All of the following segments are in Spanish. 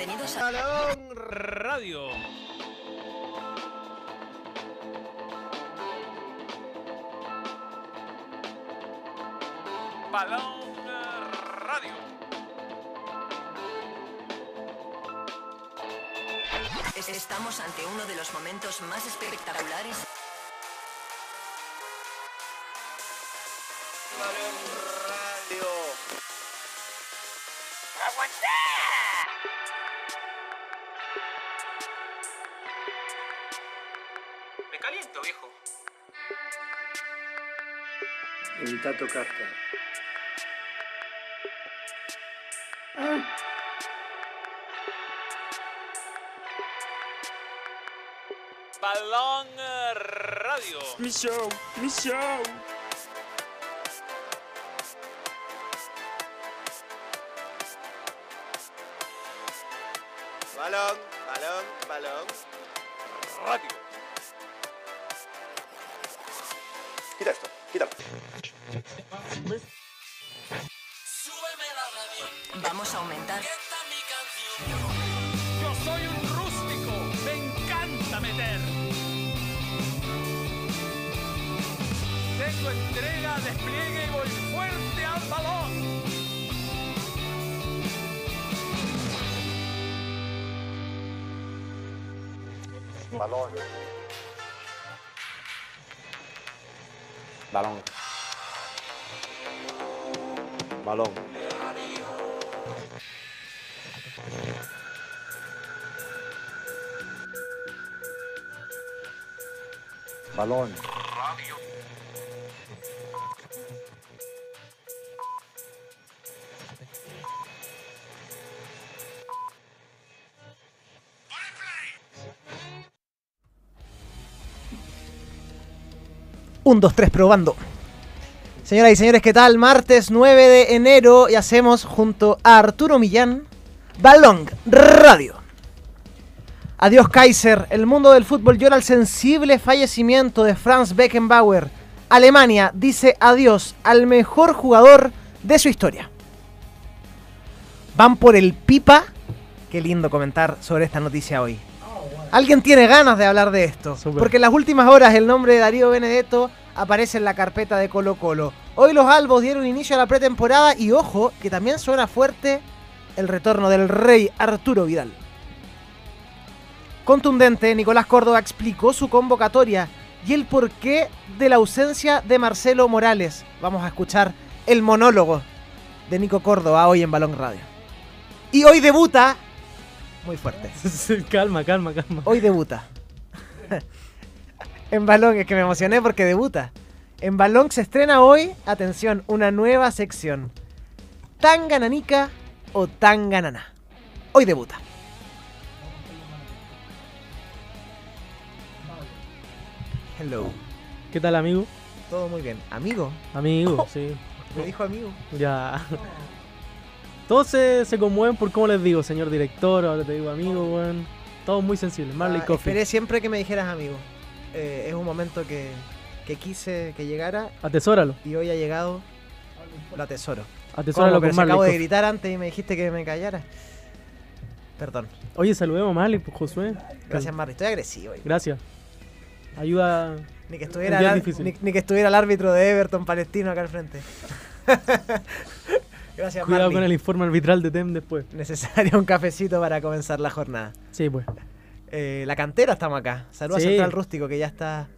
Bienvenidos a Radio. Balón Radio. Es- Estamos ante uno de los momentos más espectaculares. Evita tocarte. Balón Radio. Mi show, Balón. Un, dos, tres, probando. Señoras y señores, ¿qué tal? Martes 9 de enero y hacemos junto a Arturo Millán Balón Radio. Adiós Kaiser, el mundo del fútbol llora el sensible fallecimiento de Franz Beckenbauer. Alemania dice adiós al mejor jugador de su historia. Van por el pipa. Qué lindo comentar sobre esta noticia hoy. Alguien tiene ganas de hablar de esto. Porque en las últimas horas el nombre de Darío Benedetto aparece en la carpeta de Colo Colo. Hoy los albos dieron inicio a la pretemporada y ojo, que también suena fuerte el retorno del rey Arturo Vidal. Contundente, Nicolás Córdoba explicó su convocatoria y el porqué de la ausencia de Marcelo Morales. Vamos a escuchar el monólogo de Nico Córdoba hoy en Balón Radio. Y hoy debuta... Muy fuerte. calma, calma, calma. Hoy debuta. en Balón, es que me emocioné porque debuta. En Balón se estrena hoy, atención, una nueva sección. ¿Tangananica o Tanganana? Hoy debuta. Hello. ¿Qué tal, amigo? Todo muy bien. ¿Amigo? Amigo, sí. Me dijo amigo. Ya. Todos se, se conmueven por cómo les digo, señor director, ahora te digo amigo, weón. Todos muy sensibles. Marley Ah, Coffee. esperé siempre que me dijeras amigo. Eh, es un momento que, que quise que llegara Atesóralo. y hoy ha llegado. Lo atesoro. Atesóralo con Marley acabo de gritar antes y me dijiste que me callara. Perdón. Oye, saludemos a Marley, pues, Josué. Gracias, Marri. Estoy agresivo. hoy. Gracias. Ayuda. Ni que, estuviera el ni, ni que estuviera el árbitro de Everton palestino acá al frente. Gracias, Cuidado Marley. con el informe arbitral de TEM después. Necesario un cafecito para comenzar la jornada. Sí, pues. Eh, la cantera estamos acá. Saludos Sí. a Central Rústico que ya está.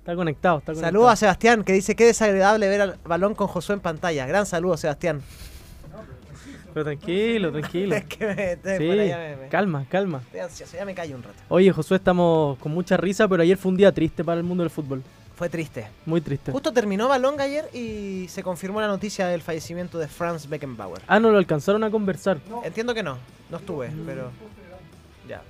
Está conectado, está conectado. Saludos a Sebastián que dice que desagradable ver al balón con Josué en pantalla. Gran saludo, Sebastián. Pero tranquilo, tranquilo. es que me, te- Sí, me- me- calma, calma. estoy ansioso, ya me callo un rato. Oye, Josué, estamos con mucha risa, pero ayer fue un día triste para el mundo del fútbol. Fue triste. Muy triste. Justo terminó Balón ayer y se confirmó la noticia del fallecimiento de Franz Beckenbauer. Ah, no lo alcanzaron a conversar. Entiendo que no, no estuve, pero ya,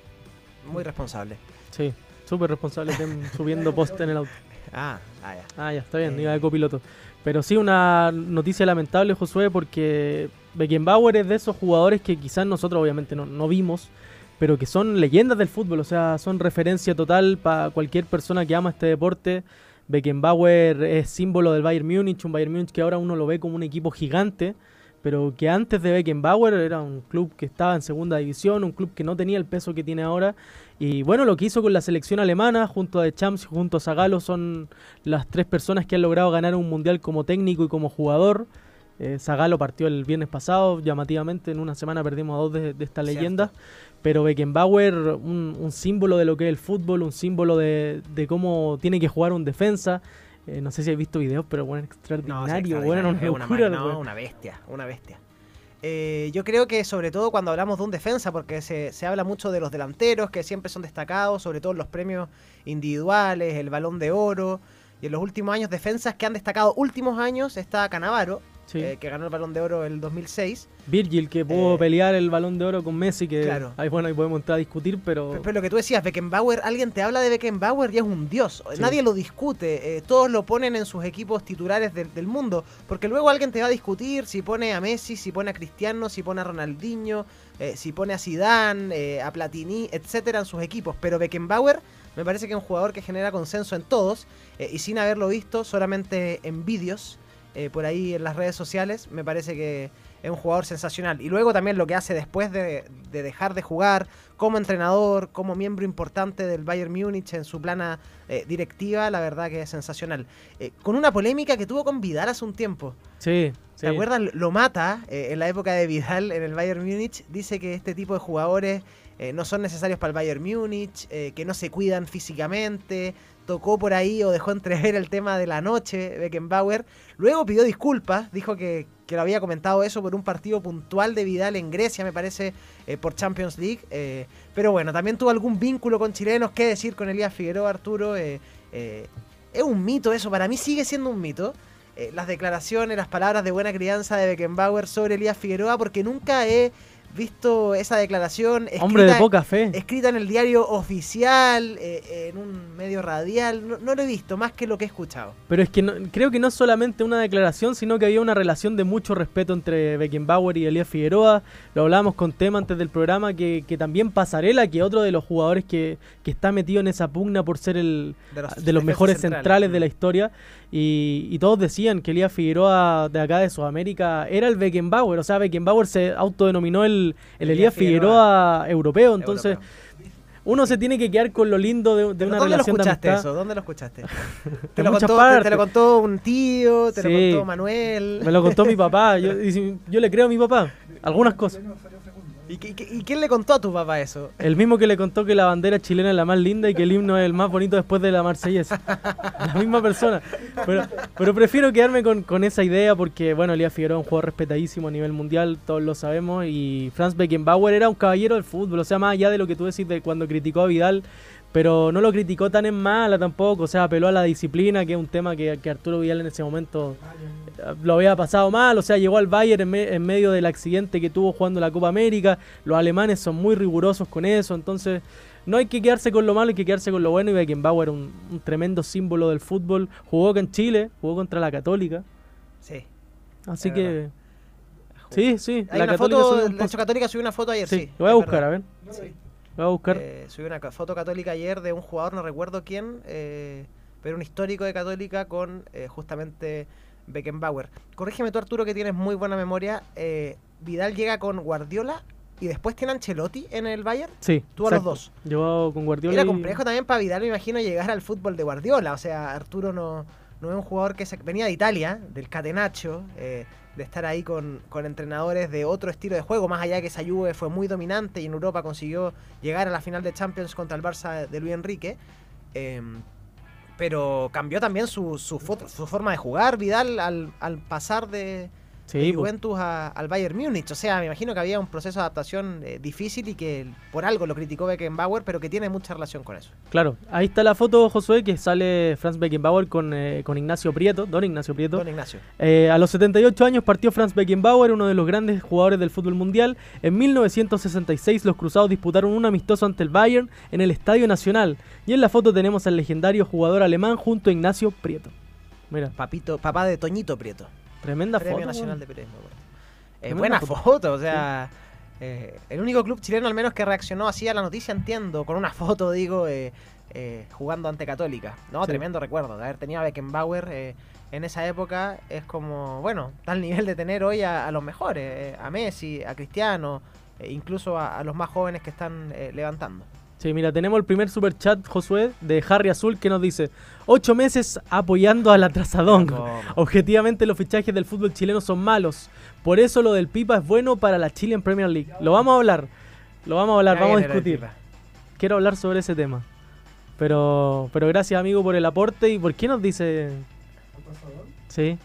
muy responsable. Sí, súper responsable subiendo post en el auto. Ah, ah, ya. Ah, ya, está bien, Eh. iba de copiloto. Pero sí, una noticia lamentable, Josué, porque Beckenbauer es de esos jugadores que quizás nosotros obviamente no, vimos, pero que son leyendas del fútbol, o sea, son referencia total para cualquier persona que ama este deporte. Beckenbauer es símbolo del Bayern Múnich, un Bayern Múnich que ahora uno lo ve como un equipo gigante, pero que antes de Beckenbauer era un club que estaba en segunda división, un club que no tenía el peso que tiene ahora. Y bueno, lo que hizo con la selección alemana, junto a De Champs y junto a Zagallo, son las tres personas que han logrado ganar un mundial como técnico y como jugador. Eh, Zagallo partió el viernes pasado, llamativamente, en una semana perdimos a dos de, de Cierto. leyendas. Pero Beckenbauer, un, un símbolo de lo que es el fútbol, un símbolo de, de cómo tiene que jugar un defensa. Eh, no sé si has visto videos, pero bueno, extraordinario. bueno, extraordinario, una una, locura, máquina, no, weón. una bestia, una bestia. Eh, yo creo que sobre todo cuando hablamos de un defensa, porque se, se habla mucho de los delanteros que siempre son destacados, sobre todo en los premios individuales, el balón de oro, y en los últimos años defensas que han destacado últimos años está Canavaro, Sí. eh, que ganó el balón de oro el 2006. Virgil, que pudo Eh, pelear el balón de oro con Messi, que Claro. ahí, bueno, ahí podemos entrar a discutir, pero... Pero, pero lo que tú decías, Beckenbauer, alguien te habla de Beckenbauer y es un dios. Sí. Nadie lo discute. eh, todos lo ponen en sus equipos titulares del, del mundo. Porque luego alguien te va a discutir si pone a Messi, si pone a Cristiano, si pone a Ronaldinho, si pone a Zidane, eh, a Platini, etcétera, en sus equipos. Pero Beckenbauer me parece que es un jugador que genera consenso en todos. eh, y sin haberlo visto, solamente en vídeos, eh, por ahí en las redes sociales, me parece que es un jugador sensacional. Y luego también lo que hace después de, de dejar de jugar como entrenador, como miembro importante del Bayern Múnich en su plana eh, directiva, la verdad que es sensacional. Eh, con una polémica que tuvo con Vidal hace un tiempo. Sí, sí. ¿Te acuerdas? Lo mata eh, en la época de Vidal en el Bayern Múnich. Dice que este tipo de jugadores eh, no son necesarios para el Bayern Múnich, eh, que no se cuidan físicamente. Tocó por ahí o dejó entrever el tema de la noche, Beckenbauer. Luego pidió disculpas, dijo que, que lo había comentado eso por un partido puntual de Vidal en Grecia, me parece, eh, por Champions League. pero bueno, también tuvo algún vínculo con chilenos. ¿Qué decir con Elías Figueroa, Arturo? Es un mito eso, para mí sigue siendo un mito. las declaraciones, las palabras de buena crianza de Beckenbauer sobre Elías Figueroa, porque nunca he visto esa declaración Hombre de escrita- poca fe. escrita en el diario oficial, eh, en un medio radial. No, no lo he visto, más que lo que he escuchado. Pero es que no- creo que no es solamente una declaración, sino que había una relación de mucho respeto entre Beckenbauer y Elías Figueroa. Lo hablábamos con tema antes del programa, que, que también Pasarela, que otro de los jugadores que, que está metido en esa pugna por ser el De los, de los defensas mejores centrales, de la Mm. historia. Y, y todos decían que Elías Figueroa de acá de Sudamérica era el Beckenbauer. O sea, Beckenbauer se autodenominó el, el Elías Figueroa, europeo. Entonces, Europeo. uno se tiene que quedar con lo lindo de, de ¿Pero una ¿Dónde lo relación de escuchaste amistad. eso? ¿Dónde lo escuchaste? ¿Te, lo contó, te- te, lo contó un tío? ¿Te Sí. lo contó Manuel? Me lo contó mi papá. Yo, yo le creo a mi papá. Algunas cosas. ¿Y, qué- qué- y quién le contó a tu papá eso? El mismo que le contó que la bandera chilena es la más linda y que el himno es el más bonito después de la marsellesa. La misma persona. Pero, pero prefiero quedarme con, esa idea porque, bueno, Elías Figueroa es un jugador respetadísimo a nivel mundial, todos lo sabemos. Y Franz Beckenbauer era un caballero del fútbol. O sea, más allá de lo que tú decís de cuando criticó a Vidal, pero no lo criticó tan en mala tampoco. O sea, apeló a la disciplina, que es un tema que, que Arturo Vidal en ese momento lo había pasado mal, o sea, llegó al Bayern en, me- en medio del accidente que tuvo jugando la Copa América. Los alemanes son muy rigurosos con eso, entonces no hay que quedarse con lo malo, hay que quedarse con lo bueno. Y Beckenbauer, un, un tremendo símbolo del fútbol, jugó acá en Chile, jugó contra la Católica, Sí. así que verdad. sí, sí, Hay la una Católica foto, subió un la. Católica subió una foto ayer, sí. Sí, lo voy a buscar, a ver, Sí. Voy a buscar. Eh, subió una foto católica ayer de un jugador, no recuerdo quién, eh, pero un histórico de Católica con eh, justamente Beckenbauer. Corrígeme tú, Arturo, que tienes muy buena memoria. eh, Vidal llega con Guardiola y después tiene Ancelotti en el Bayern. sí, tú a los exacto. dos. Llegó con Guardiola. Era y- complejo también para Vidal, me imagino, llegar al fútbol de Guardiola. O sea, Arturo no, no es un jugador que se, venía de Italia, del Catenaccio, eh, de estar ahí con, con entrenadores de otro estilo de juego, más allá que esa fue muy dominante y en Europa consiguió llegar a la final de Champions contra el Barça de Luis Enrique. eh, pero cambió también su, su, su forma de jugar Vidal al, al pasar de, Sí, de. Juventus a- al Bayern Múnich. O sea, me imagino que había un proceso de adaptación eh, difícil y que por algo lo criticó Beckenbauer, pero que tiene mucha relación con eso. Claro, ahí está la foto, Josué, que sale Franz Beckenbauer con, eh, con Ignacio Prieto, don Ignacio Prieto. Don Ignacio. Eh, a los 78 años partió Franz Beckenbauer, uno de los grandes jugadores del fútbol mundial. En 1966 los cruzados disputaron un amistoso ante el Bayern en el Estadio Nacional. Y en la foto tenemos al legendario jugador alemán junto a Ignacio Prieto. Mira, Papito, papá de Toñito Prieto. Tremenda Premio foto. Nacional weón. de Periodismo. Eh, buena foto. foto, o sea, Eh, el único club chileno al menos que reaccionó así a la noticia, entiendo, con una foto, digo, eh, eh, jugando ante Católica. No, Sí. tremendo recuerdo de haber tenido a Beckenbauer eh, en esa época. Es como, bueno, tal nivel de tener hoy a, a los mejores, eh, a Messi, a Cristiano, incluso a, a los más jóvenes que están eh, levantando. Sí, mira, tenemos el primer super chat, Josué, de Harry Azul, que nos dice: Ocho meses apoyando al atrasadón. ¿cómo? Objetivamente, los fichajes del fútbol chileno son malos. Por eso lo del Pipa es bueno para la Chilean Premier League. Lo vamos a hablar. Lo vamos a hablar, Ya vamos a discutir. Quiero hablar sobre ese tema. Pero, pero gracias, amigo, por el aporte. ¿Y por qué nos dice.? Sí.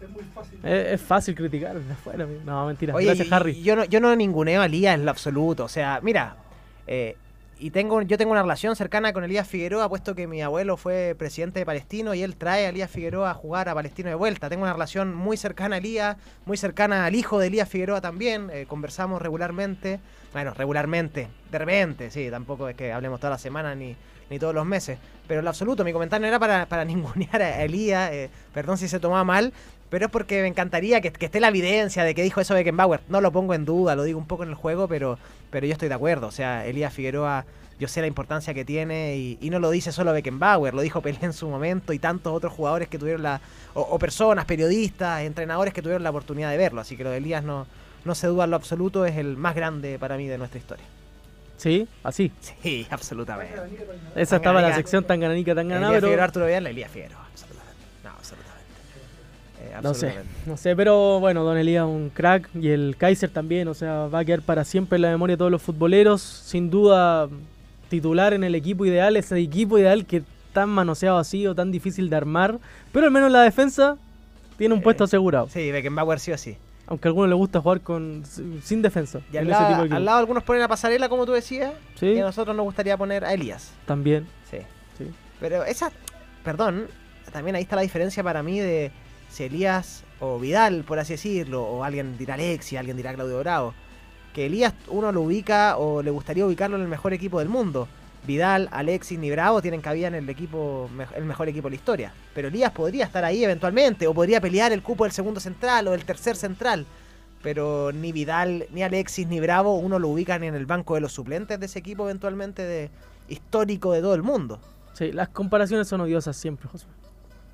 Es muy fácil. Es, es fácil criticar desde afuera. No, mentira. Oye, gracias, y- Harry. Yo no, yo no ninguneo a Elías en lo absoluto. O sea, mira, eh, y tengo, yo tengo una relación cercana con Elías Figueroa, puesto que mi abuelo fue presidente de Palestino y él trae a Elías Figueroa a jugar a Palestino de vuelta. Tengo una relación muy cercana a Elías, muy cercana al hijo de Elías Figueroa también. eh, conversamos regularmente. Bueno, regularmente, de repente, sí, tampoco es que hablemos toda la semana ni, ni todos los meses. Pero en lo absoluto, mi comentario no era para, para ningunear a Elías, eh, perdón si se tomaba mal, pero es porque me encantaría que, que esté la evidencia de que dijo eso Beckenbauer. No lo pongo en duda, lo digo un poco en el juego, pero, pero yo estoy de acuerdo. O sea, Elías Figueroa, yo sé la importancia que tiene y, y no lo dice solo Beckenbauer, lo dijo Pelé en su momento y tantos otros jugadores que tuvieron la. o, o personas, periodistas, entrenadores que tuvieron la oportunidad de verlo. Así que lo de Elías no, no se duda en lo absoluto, es el más grande para mí de nuestra historia. Sí, así. Sí, absolutamente. Esa estaba la sección tan ganánica, tan ganada, Elías pero. Figueroa, Arturo Vidal, Elías Figueroa. Eh, No sé, no sé, pero bueno, Don Elías un crack y el Kaiser también, o sea, va a quedar para siempre en la memoria de todos los futboleros, sin duda titular en el equipo ideal, ese equipo ideal que tan manoseado así o tan difícil de armar, pero al menos la defensa tiene un Eh, puesto asegurado, Sí, Beckenbauer sí o sí. aunque a algunos les gusta jugar con sin defensa. Y al ese lado, tipo de al equipo. lado algunos ponen a Pasarela, como tú decías, Sí. y a nosotros nos gustaría poner a Elías. También, Sí. sí. Pero esa, perdón, también ahí está la diferencia para mí de si Elías o Vidal, por así decirlo, o alguien dirá Alexi, alguien dirá Claudio Bravo. Que Elías uno lo ubica o le gustaría ubicarlo en el mejor equipo del mundo. Vidal, Alexis ni Bravo tienen cabida en el equipo el mejor equipo de la historia. Pero Elías podría estar ahí eventualmente, o podría pelear el cupo del segundo central o del tercer central. Pero ni Vidal, ni Alexis, ni Bravo, uno lo ubican en el banco de los suplentes de ese equipo eventualmente de histórico de todo el mundo. Sí, las comparaciones son odiosas siempre, José.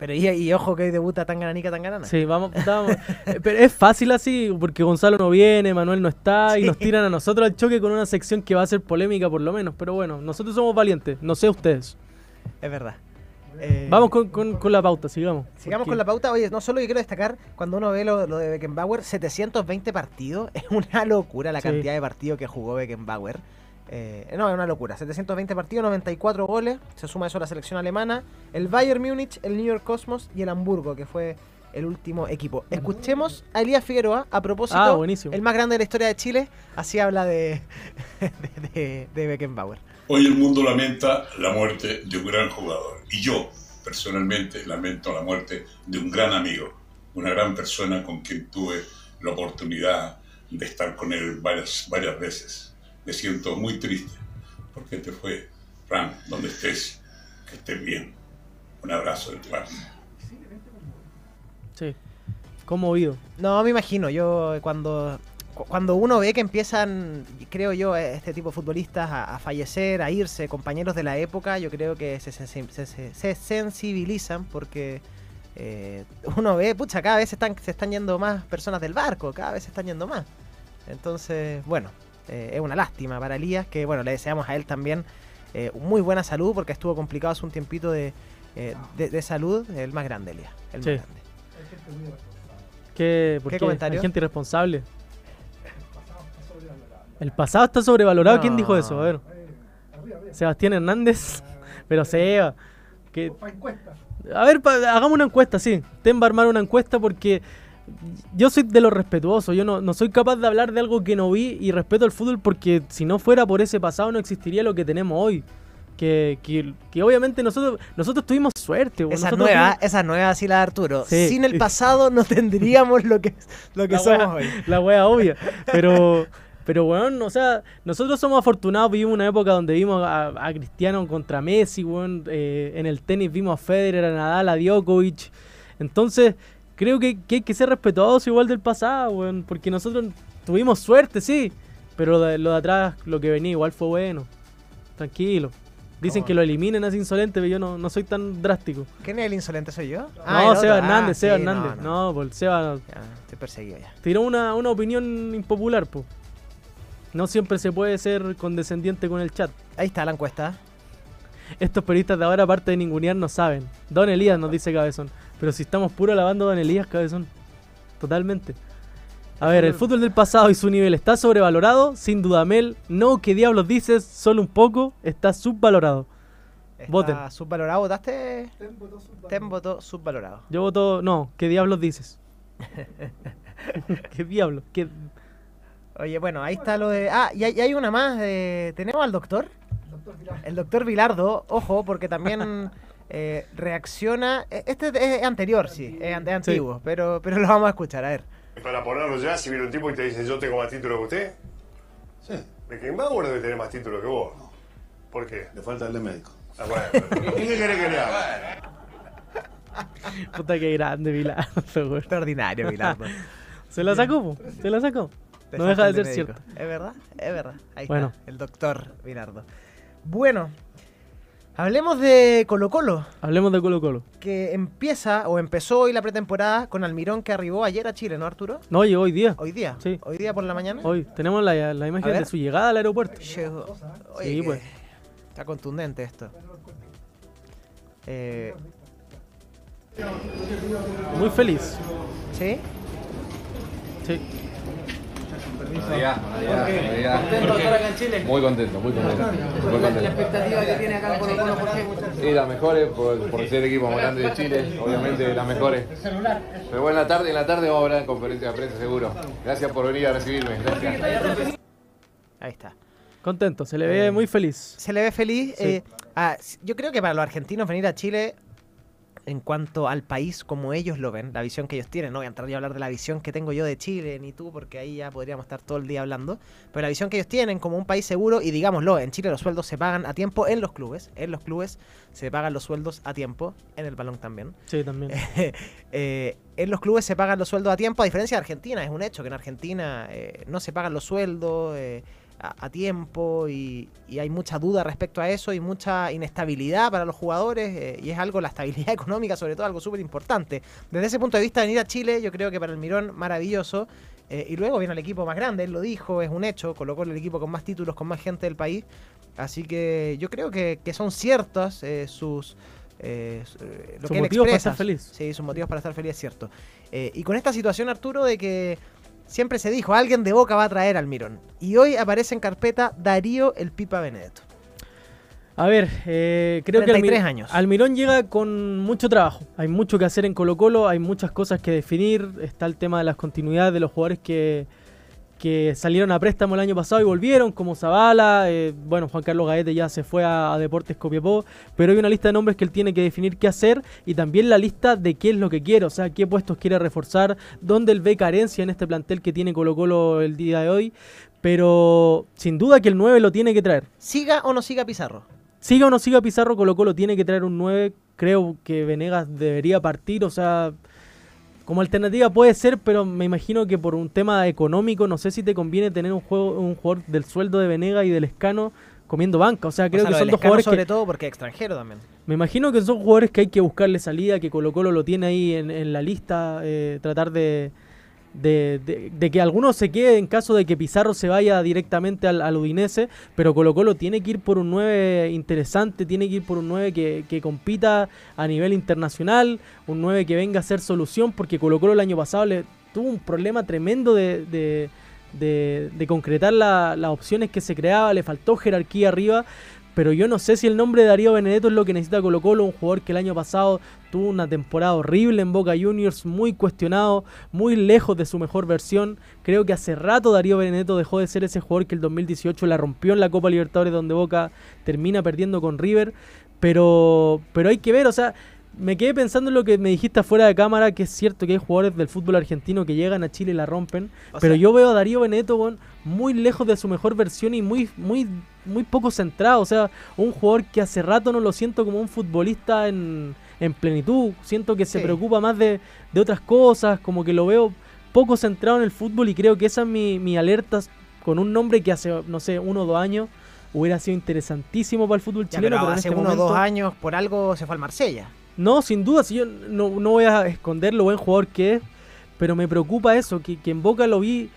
Pero y, y ojo que hoy debuta tan gananica, tan ganana. Sí, vamos, vamos. Pero es fácil así, porque Gonzalo no viene, Manuel no está, y nos tiran a nosotros al choque con una sección que va a ser polémica por lo menos. Pero bueno, nosotros somos valientes, no sé ustedes. Es verdad. Eh, Vamos con, con- con la pauta, sigamos. Sigamos con la pauta. Oye, no solo yo quiero destacar, cuando uno ve lo, lo de Beckenbauer, 720 partidos, es una locura la Sí. cantidad de partidos que jugó Beckenbauer. Eh, no, es una locura. 720 partidos, 94 goles, se suma eso a la selección alemana, el Bayern Múnich, el New York Cosmos y el Hamburgo, que fue el último equipo. Escuchemos a Elías Figueroa a propósito, Ah, buenísimo. el más grande de la historia de Chile, así habla de, de, de- de Beckenbauer. Hoy el mundo lamenta la muerte de un gran jugador y yo personalmente lamento la muerte de un gran amigo, una gran persona con quien tuve la oportunidad de estar con él varias, varias veces. Me siento muy triste porque te fue, Frank, donde estés, que estés bien. Un abrazo de tu parte. Sí, conmovido. No, me imagino, yo cuando, cu- cuando uno ve que empiezan, creo yo, este tipo de futbolistas a, a fallecer, a irse, compañeros de la época, yo creo que se, se- se- se- se sensibilizan porque eh, uno ve, pucha, cada vez se están, se están yendo más personas del barco, cada vez se están yendo más. Entonces, bueno, eh, es una lástima para Elías, que bueno, le deseamos a él también eh, muy buena salud porque estuvo complicado hace un tiempito de, eh, de, de salud, el más grande Elías, el Sí. más grande. ¿Qué, por ¿Qué qué? comentario? Hay gente irresponsable. El pasado está sobrevalorado. ¿Quién dijo eso? A ver. Sebastián Hernández. Pero Seba. Que... A ver, pa- hagamos una encuesta, sí. Ten va a armar una encuesta porque yo soy de lo respetuoso. Yo no, no soy capaz de hablar de algo que no vi y respeto el fútbol porque si no fuera por ese pasado no existiría lo que tenemos hoy. Que, que, que obviamente nosotros nosotros tuvimos suerte. Esa Nosotros nueva, tuvimos- esa nueva sí la de Arturo. Sí. Sin el pasado no tendríamos lo que, lo que La somos wea- hoy. La wea obvia. Pero, pero weón, o sea, nosotros somos afortunados, vivimos una época donde vimos a, a Cristiano contra Messi, weón. eh, en el tenis vimos a Federer, a Nadal, a Djokovic. Entonces, creo que, que hay que ser respetuosos igual del pasado, weón, porque nosotros tuvimos suerte, sí, pero lo de, lo de atrás, lo que venía igual fue bueno. Tranquilo. Dicen que lo eliminen así insolente, pero yo no, no soy tan drástico. ¿Quién es el insolente? ¿Soy yo? no, Ah. Seba Ah, Hernández, Seba sí, no, Hernández. no. No, pues Seba Ya, estoy perseguido ya. tiró una, una opinión impopular, pues. No siempre se puede ser condescendiente con el chat. Ahí está la encuesta. Estos periodistas de ahora, aparte de ningunear, no saben. Don Elías nos dice Cabezón. Pero si estamos puro alabando a Don Elías, Cabezón. Totalmente. A ver, el fútbol del pasado y su nivel está sobrevalorado. Sin duda, Mel. No, ¿qué diablos dices? Solo un poco. Está subvalorado. Está Voten. subvalorado. ¿Votaste? Ten votó subvalorado. Yo voto. No, ¿qué diablos dices? ¿Qué diablos? ¿Qué... Oye, bueno, ahí está lo de. Ah, y hay, y hay una más. de- ¿Tenemos al doctor? El doctor Vilardo, ojo, porque también eh, reacciona. e- Este es anterior, sí, es an- es antiguo, pero, pero lo vamos a escuchar, a ver. Para ponerlo ya, si viene un tipo y te dice yo tengo más título que usted. Sí, ¿De quién va debe tener más título que vos? ¿Por qué? le falta el de médico. Ah, bueno, pero ¿Qué querés que le haga? Puta que grande, Vilardo, weón. Extraordinario, Vilardo. Se la sacó, po, se la sacó. Te No deja de ser el cierto. médico. Es verdad, es verdad. Ahí Bueno. está, el doctor Vilardo. Bueno, hablemos de Colo Colo, Hablemos de Colo Colo. que empieza o empezó hoy la pretemporada con Almirón que arribó ayer a Chile, ¿no, Arturo? No, llegó hoy día. Hoy día. Sí. Hoy día por la mañana. Hoy tenemos la, la imagen de su llegada al aeropuerto. Llegó. Oye, Sí, pues. Está contundente esto. Eh, Muy feliz. ¿Sí? Sí. Muy contento, muy contento. Muy contento. La expectativa que tiene acá Colo Colo, ¿por qué? Y las mejores, por, por ser el equipo más grande de Chile, obviamente las mejores. Pero bueno, en la tarde, en la tarde vamos a hablar en conferencia de prensa seguro. Gracias por venir a recibirme. Gracias. Ahí está. Contento, se le ve muy feliz. Se le ve feliz. Sí. eh, ah, yo creo que para los argentinos venir a Chile, en cuanto al país como ellos lo ven, la visión que ellos tienen, no voy a entrar yo a hablar de la visión que tengo yo de Chile, ni tú, porque ahí ya podríamos estar todo el día hablando, pero la visión que ellos tienen como un país seguro, y digámoslo, en Chile los sueldos se pagan a tiempo en los clubes, en los clubes se pagan los sueldos a tiempo, en el balón también. Sí, también. Eh, en los clubes se pagan los sueldos a tiempo, a diferencia de Argentina. Es un hecho que en Argentina eh, no se pagan los sueldos eh, a, a tiempo y, y hay mucha duda respecto a eso y mucha inestabilidad para los jugadores eh, y es algo, la estabilidad económica sobre todo, algo súper importante. Desde ese punto de vista, venir a Chile, yo creo que para el Mirón, maravilloso. Eh, y luego viene el equipo más grande, él lo dijo, es un hecho, colocó el equipo con más títulos, con más gente del país. Así que yo creo que, que son ciertas eh, sus... eh, lo Sus que él motivos para estar feliz. Sí, sus motivos para estar feliz es cierto. Y con esta situación, Arturo, de que siempre se dijo, alguien de Boca va a traer al Mirón. Y hoy aparece en carpeta Darío el Pipa Benedetto. A ver, eh, creo que 33 Almi- años. Almirón llega con mucho trabajo. Hay mucho que hacer en Colo Colo, hay muchas cosas que definir. Está el tema de las continuidades de los jugadores que, que salieron a préstamo el año pasado y volvieron, como Zavala. eh, bueno, Juan Carlos Gaete ya se fue a, a Deportes Copiapó. Pero hay una lista de nombres que él tiene que definir qué hacer y también la lista de qué es lo que quiere, o sea, qué puestos quiere reforzar, dónde él ve carencia en este plantel que tiene Colo Colo el día de hoy. Pero sin duda que el 9 lo tiene que traer. ¿Siga o no siga Pizarro? Siga o no siga Pizarro, Colo Colo tiene que traer un 9. Creo que Venegas debería partir, o sea, como alternativa puede ser, pero me imagino que por un tema económico, no sé si te conviene tener un, juego, un jugador del sueldo de Venegas y del Escano comiendo banca. O sea, creo O sea, que son dos jugadores sobre que. todo porque es extranjero también. Me imagino que son jugadores que hay que buscarle salida, que Colo Colo lo tiene ahí en, en la lista, eh, tratar de, de, de- que alguno se quede en caso de que Pizarro se vaya directamente al, al Udinese, pero Colo Colo tiene que ir por un 9 interesante, tiene que ir por un 9 que, que compita a nivel internacional, un 9 que venga a ser solución, porque Colo Colo el año pasado le tuvo un problema tremendo de... de de, de concretar la- las opciones que se creaba, le faltó jerarquía arriba, pero yo no sé si el nombre de Darío Benedetto es lo que necesita Colo Colo, un jugador que el año pasado tuvo una temporada horrible en Boca Juniors, muy cuestionado, muy lejos de su mejor versión. Creo que hace rato Darío Benedetto dejó de ser ese jugador que el 2018 la rompió en la Copa Libertadores donde Boca termina perdiendo con River, pero, pero hay que ver, o sea, me quedé pensando en lo que me dijiste afuera de cámara, que es cierto que hay jugadores del fútbol argentino que llegan a Chile y la rompen, O pero sea- yo veo a Darío Benedetto weón, muy lejos de su mejor versión y muy, muy, muy poco centrado. O sea, un jugador que hace rato no lo siento como un futbolista en, en plenitud. Siento que se preocupa más de, de otras cosas, como que lo veo poco centrado en el fútbol y creo que esa es mi, mi alerta con un nombre que hace, no sé, uno o dos años hubiera sido interesantísimo para el fútbol Ya, chileno. pero pero hace este uno o dos años por algo se fue al Marsella. No, sin duda, si yo no, no voy a esconder lo buen jugador que es, pero me preocupa eso, que, que en Boca lo vi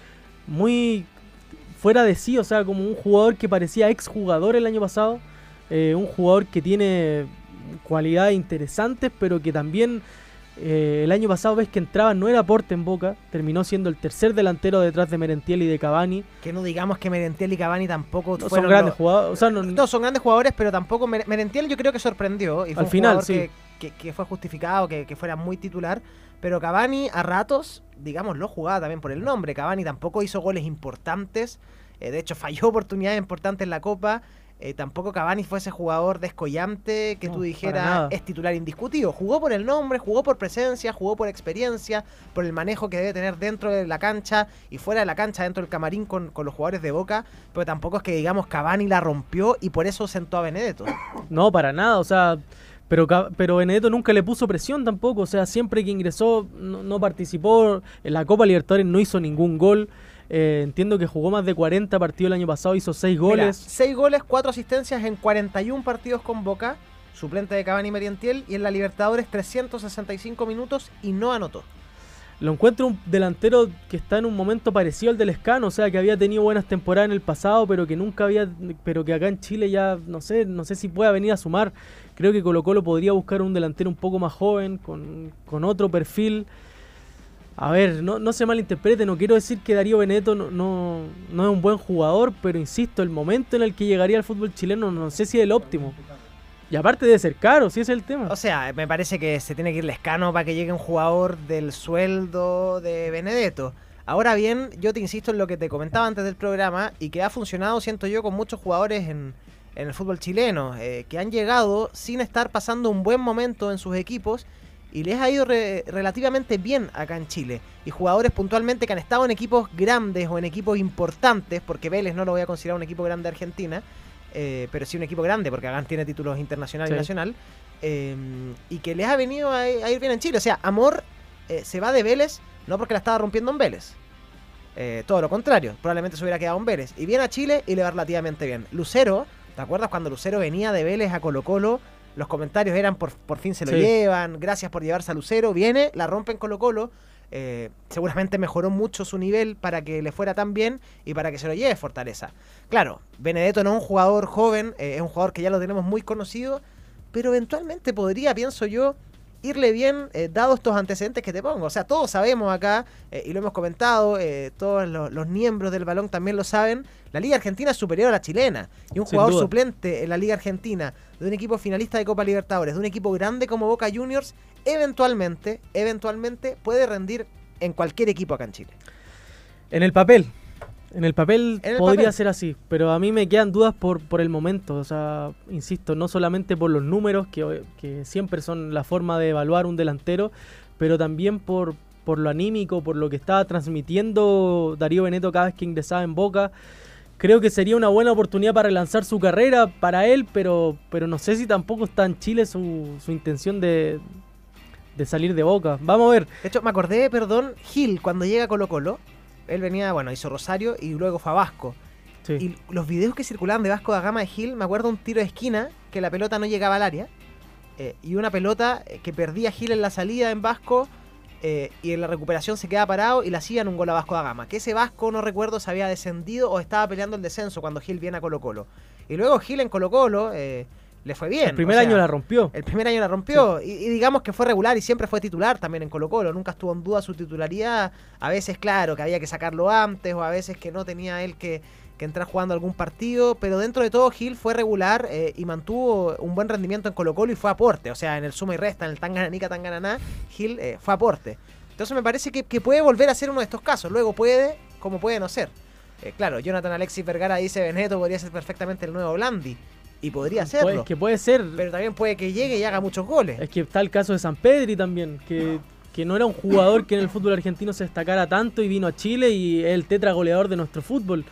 muy fuera de sí, o sea, como un jugador que parecía exjugador el año pasado, eh, un jugador que tiene cualidades interesantes, pero que también eh, el año pasado ves que entraba, no era aporte en Boca, terminó siendo el tercer delantero detrás de Merentiel y de Cavani. Que no digamos que Merentiel y Cavani tampoco No son grandes los- jugadores, o sea, no, No, son grandes jugadores, pero tampoco Mer- Merentiel yo creo que sorprendió. Y fue Al un final, sí. que, que- que fue justificado, que, que fuera muy titular. Pero Cavani a ratos, digamos, lo jugaba también por el nombre. Cavani tampoco hizo goles importantes. eh, de hecho, falló oportunidades importantes en la Copa. eh, tampoco Cavani fue ese jugador descollante que No, tú dijeras es titular indiscutido. Jugó por el nombre, jugó por presencia, jugó por experiencia, por el manejo que debe tener dentro de la cancha y fuera de la cancha, dentro del camarín con, con los jugadores de Boca. Pero tampoco es que digamos Cavani la rompió y por eso sentó a Benedetto. No, para nada, o sea, pero, pero Benedetto nunca le puso presión tampoco, o sea, siempre que ingresó no, no participó en la Copa Libertadores, no hizo ningún gol. Eh, entiendo que jugó más de 40 partidos el año pasado, hizo 6 Mira, goles. seis goles, cuatro asistencias en 41 partidos con Boca, suplente de Cavani y Merientiel, y en la Libertadores 365 minutos y no anotó. Lo encuentro un delantero que está en un momento parecido al del Escano, o sea, que había tenido buenas temporadas en el pasado, pero que nunca había, pero que acá en Chile ya, no sé, no sé si pueda venir a sumar. Creo que Colo Colo podría buscar un delantero un poco más joven, con, con otro perfil. A ver, no, no se malinterprete, no quiero decir que Darío Benedetto no, no, no es un buen jugador, pero insisto, el momento en el que llegaría al fútbol chileno no sé si es el óptimo. Y aparte debe ser caro, ese es el tema. O sea, me parece que se tiene que ir Lescano para que llegue un jugador del sueldo de Benedetto. Ahora bien, yo te insisto en lo que te comentaba antes del programa y que ha funcionado, siento yo, con muchos jugadores en, en el fútbol chileno, eh, que han llegado sin estar pasando un buen momento en sus equipos y les ha ido re- relativamente bien acá en Chile. Y jugadores puntualmente que han estado en equipos grandes o en equipos importantes, porque Vélez no lo voy a considerar un equipo grande de Argentina, eh, pero sí un equipo grande, porque Hagan tiene títulos internacional y nacional, eh, y que les ha venido a, a ir bien en Chile. O sea, Amor eh, se va de Vélez no porque la estaba rompiendo en Vélez. Todo lo contrario, probablemente se hubiera quedado en Vélez. Y viene a Chile y le va relativamente bien. Lucero, ¿te acuerdas cuando Lucero venía de Vélez a Colo Colo? Los comentarios eran por, por fin se lo Sí. llevan, gracias por llevarse a Lucero. Viene, la rompe en Colo Colo. eh, seguramente mejoró mucho su nivel para que le fuera tan bien y para que se lo lleve Fortaleza. Claro, Benedetto no es un jugador joven, eh, es un jugador que ya lo tenemos muy conocido, pero eventualmente podría, pienso yo, irle bien eh, dado estos antecedentes que te pongo. O sea, todos sabemos acá, eh, y lo hemos comentado, eh, todos los, los miembros del balón también lo saben, la Liga Argentina es superior a la chilena. Y un Sin jugador duda. suplente en la Liga Argentina, de un equipo finalista de Copa Libertadores, de un equipo grande como Boca Juniors, eventualmente, eventualmente puede rendir en cualquier equipo acá en Chile. En el papel. En el papel En el podría papel. ser así, pero a mí me quedan dudas por, por el momento. O sea, insisto, no solamente por los números, que, que siempre son la forma de evaluar un delantero, pero también por, por lo anímico, por lo que estaba transmitiendo Darío Beneto cada vez que ingresaba en Boca. Creo que sería una buena oportunidad para relanzar su carrera para él, pero, pero no sé si tampoco está en Chile su, su intención de, de salir de Boca. Vamos a ver. De hecho, me acordé, perdón, Gil, cuando llega Colo Colo, él venía, bueno, hizo Rosario y luego fue a Vasco. Sí. Y los videos que circulaban de Vasco da Gama de Gil, me acuerdo un tiro de esquina que la pelota no llegaba al área. eh, y una pelota eh, que perdía Gil en la salida en Vasco eh, y en la recuperación se quedaba parado y le hacían un gol a Vasco da Gama. Que ese Vasco, no recuerdo, se había descendido o estaba peleando el descenso cuando Gil viene a Colo Colo. Y luego Gil en Colo Colo eh, le fue bien. el primer o sea, año la rompió. el primer año la rompió y, y digamos que fue regular y siempre fue titular también en Colo Colo. Nunca estuvo en duda su titularidad. A veces, claro, que había que sacarlo antes o a veces que no tenía él que, que entrar jugando algún partido. Pero dentro de todo Gil fue regular eh, y mantuvo un buen rendimiento en Colo Colo y fue aporte. O sea, en el suma y resta, en el tangananica, tangananá, Gil eh, fue aporte. Entonces me parece que, que puede volver a ser uno de estos casos. Luego puede, como puede no ser. Eh, claro, Jonathan Alexis Vergara dice Beneto podría ser perfectamente el nuevo Blandi. Y podría serlo. Pues, que puede ser. Pero también puede que llegue y haga muchos goles. Es que está el caso de San Pedri también, que, que no era un jugador que en el fútbol argentino se destacara tanto y vino a Chile y es el tetra goleador de nuestro fútbol.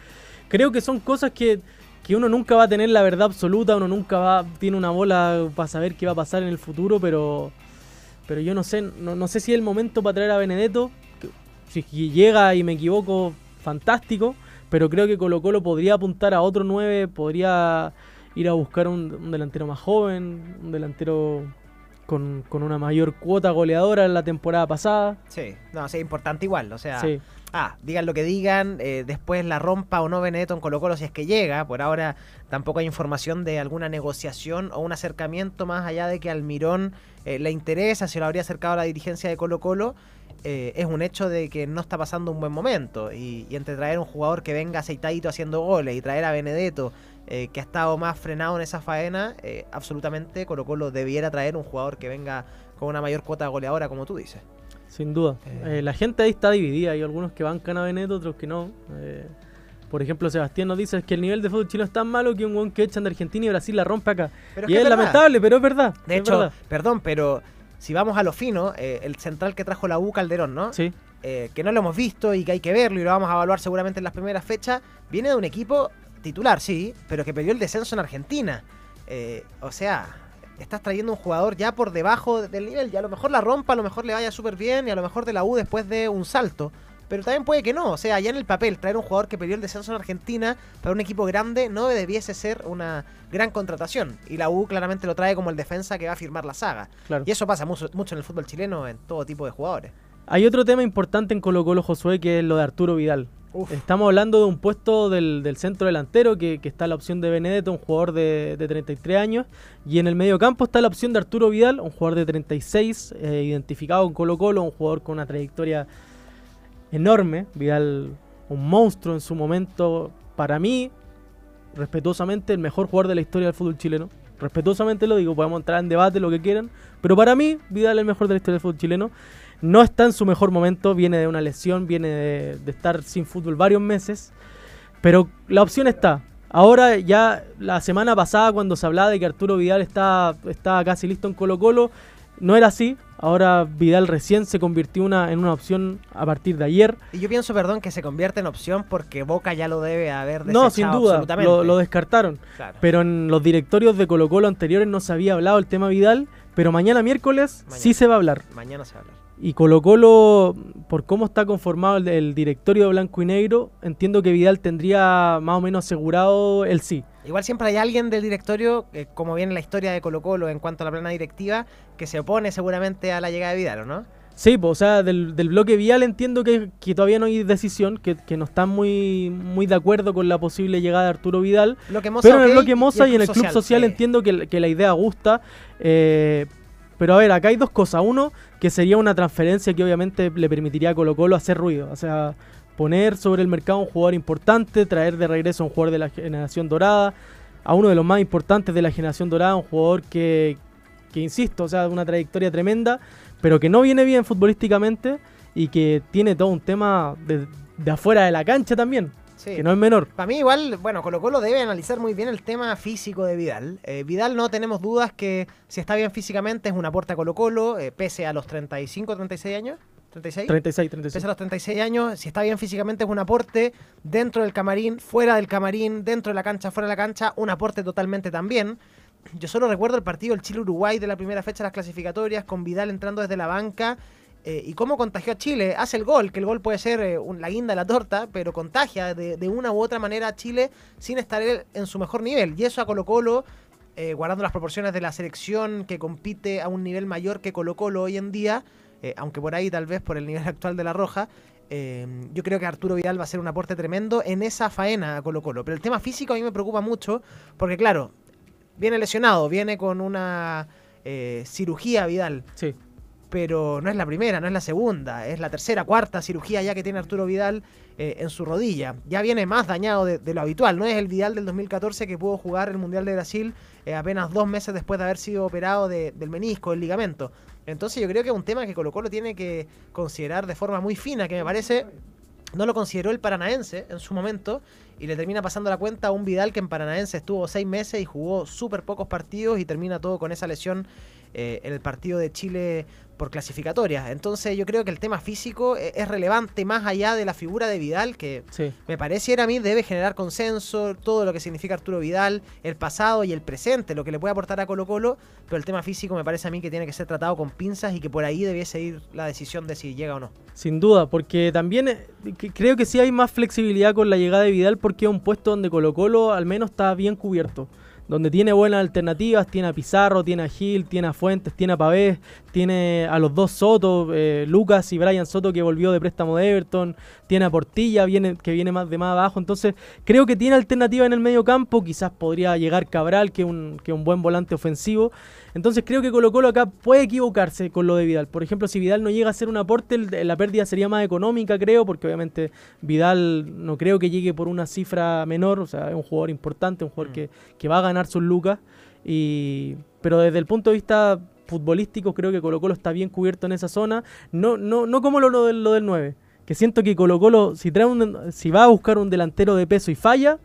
Creo que son cosas que, que uno nunca va a tener la verdad absoluta, uno nunca va tiene una bola para saber qué va a pasar en el futuro, pero pero yo no sé, no, no sé si es el momento para traer a Benedetto. que- Si llega y me equivoco, fantástico. Pero creo que Colo Colo podría apuntar a otro 9, podría ir a buscar un, un delantero más joven, un delantero con, con una mayor cuota goleadora en la temporada pasada. Sí, no, sí, importante igual. O sea, Sí. ah, digan lo que digan, eh, después la rompa o no Benedetto en Colo Colo si es que llega. Por ahora tampoco hay información de alguna negociación o un acercamiento más allá de que Almirón eh, le interesa, se lo habría acercado a la dirigencia de Colo Colo. eh, es un hecho de que no está pasando un buen momento. Y, y entre traer un jugador que venga aceitadito haciendo goles y traer a Benedetto, eh, que ha estado más frenado en esa faena, eh, absolutamente Colo Colo debiera traer un jugador que venga con una mayor cuota goleadora, como tú dices. Sin duda. Eh. Eh, la gente ahí está dividida. Hay algunos que bancan a Benedetto, otros que no. Por ejemplo, Sebastián nos dice que el nivel de fútbol chileno es tan malo que un guan que echan de Argentina y Brasil la rompe acá. Pero y que es, lamentable, pero es verdad. De es hecho, verdad. perdón, pero si vamos a lo fino, eh, el central que trajo la U Calderón, ¿no? Sí. Eh, que no lo hemos visto y que hay que verlo y lo vamos a evaluar seguramente en las primeras fechas, viene de un equipo titular, sí, pero que perdió el descenso en Argentina. Eh, o sea, estás trayendo un jugador ya por debajo del nivel, y a lo mejor la rompa, a lo mejor le vaya súper bien y a lo mejor de la U después de un salto. Pero también puede que no, o sea, ya en el papel, traer un jugador que perdió el descenso en Argentina para un equipo grande no debiese ser una gran contratación. Y la U claramente lo trae como el defensa que va a firmar la saga. Claro. Y eso pasa mucho, mucho en el fútbol chileno en todo tipo de jugadores. Hay otro tema importante en Colo Colo Josué que es lo de Arturo Vidal. Estamos hablando de un puesto del, centro delantero que, está la opción de Benedetto, un jugador de, de 33 años. Y en el medio campo está la opción de Arturo Vidal, un jugador de 36, eh, identificado en Colo Colo, un jugador con una trayectoria enorme. Vidal, un monstruo en su momento. Para mí, respetuosamente, el mejor jugador de la historia del fútbol chileno. Respetuosamente lo digo, podemos entrar en debate, lo que quieran. Pero para mí, Vidal es el mejor de la historia del fútbol chileno. No está en su mejor momento, viene de una lesión, viene de, de estar sin fútbol varios meses. Pero la opción está. Ahora ya la semana pasada cuando se hablaba de que Arturo Vidal está, está casi listo en Colo Colo, no era así. Ahora Vidal recién se convirtió una, en una opción a partir de ayer. Y yo pienso, perdón, que se convierte en opción porque Boca ya lo debe haber desechado No, sin duda, lo, lo descartaron. Claro. Pero en los directorios de Colo Colo anteriores no se había hablado el tema Vidal, pero mañana miércoles Mañana. sí se va a hablar. Mañana se va a hablar. Y Colo Colo, por cómo está conformado el, el directorio de Blanco y Negro, entiendo que Vidal tendría más o menos asegurado el sí. Igual siempre hay alguien del directorio, eh, como viene la historia de Colo Colo en cuanto a la plana directiva, que se opone seguramente a la llegada de Vidal, ¿o no? Sí, pues, o sea, del, del bloque Vial entiendo que, que todavía no hay decisión, que, que no están muy, muy de acuerdo con la posible llegada de Arturo Vidal. Pero en el bloque Moza y, en el Club Social, entiendo que, que la idea gusta. eh, pero a ver, acá hay dos cosas. Uno, que sería una transferencia que obviamente le permitiría a Colo Colo hacer ruido. O sea, poner sobre el mercado un jugador importante, traer de regreso a un jugador de la generación dorada, a uno de los más importantes de la generación dorada, un jugador que, que insisto, o sea, una trayectoria tremenda, pero que no viene bien futbolísticamente y que tiene todo un tema de, de afuera de la cancha también, Sí. que no es menor. Para mí igual, bueno, Colo Colo debe analizar muy bien el tema físico de Vidal. Eh, Vidal no tenemos dudas que si está bien físicamente es un aporte a Colo Colo, eh, pese a los 35, 36 años. 36. 36, 36. Pese a los 36 años, si está bien físicamente es un aporte dentro del camarín, fuera del camarín, dentro de la cancha, fuera de la cancha, un aporte totalmente también. Yo solo recuerdo el partido del Chile-Uruguay de la primera fecha de las clasificatorias, con Vidal entrando desde la banca eh, y cómo contagió a Chile. Hace el gol, que el gol puede ser eh, la guinda de la torta, pero contagia de, una u otra manera a Chile sin estar él en su mejor nivel. Y eso a Colo Colo, eh, guardando las proporciones de la selección que compite a un nivel mayor que Colo Colo hoy en día, eh, aunque por ahí tal vez por el nivel actual de la Roja, yo creo que Arturo Vidal va a ser un aporte tremendo en esa faena a Colo Colo. Pero el tema físico a mí me preocupa mucho, porque claro, viene lesionado, viene con una cirugía Vidal, Sí. Pero no es la primera, no es la segunda, es la tercera, cuarta cirugía ya que tiene Arturo Vidal eh, en su rodilla. Ya viene más dañado de, lo habitual, no es el Vidal del 2014 que pudo jugar el Mundial de Brasil eh, apenas dos meses después de haber sido operado de- del menisco, del ligamento. Entonces yo creo que es un tema que Colo Colo tiene que considerar de forma muy fina, que me parece no lo consideró el Paranaense en su momento y le termina pasando la cuenta a un Vidal que en Paranaense estuvo seis meses y jugó súper pocos partidos y termina todo con esa lesión eh, en el partido de Chile por clasificatoria. Entonces yo creo que el tema físico e- es relevante más allá de la figura de Vidal, que Sí. me pareciera a mí debe generar consenso, todo lo que significa Arturo Vidal, el pasado y el presente, lo que le puede aportar a Colo Colo, pero el tema físico me parece a mí que tiene que ser tratado con pinzas y que por ahí debiese ir la decisión de si llega o no. Sin duda, porque también eh, creo que sí hay más flexibilidad con la llegada de Vidal porque es un puesto donde Colo Colo al menos está bien cubierto. Donde tiene buenas alternativas, tiene a Pizarro, tiene a Gil, tiene a Fuentes, tiene a Pavés, tiene a los dos Soto, eh, Lucas y Brian Soto que volvió de préstamo de Everton, tiene a Portilla viene, que viene más de más abajo, entonces creo que tiene alternativa en el medio campo, quizás podría llegar Cabral que un, que un buen volante ofensivo, entonces creo que Colo Colo acá puede equivocarse con lo de Vidal. Por ejemplo, si Vidal no llega a ser un aporte, la pérdida sería más económica, creo, porque obviamente Vidal no creo que llegue por una cifra menor, o sea, es un jugador importante, un jugador que, que va a ganar sus lucas. Y, pero desde el punto de vista futbolístico, creo que Colo Colo está bien cubierto en esa zona. No, no, no como lo, lo del, lo del 9, que siento que Colo Colo, si, trae un, si va a buscar un delantero de peso y falla,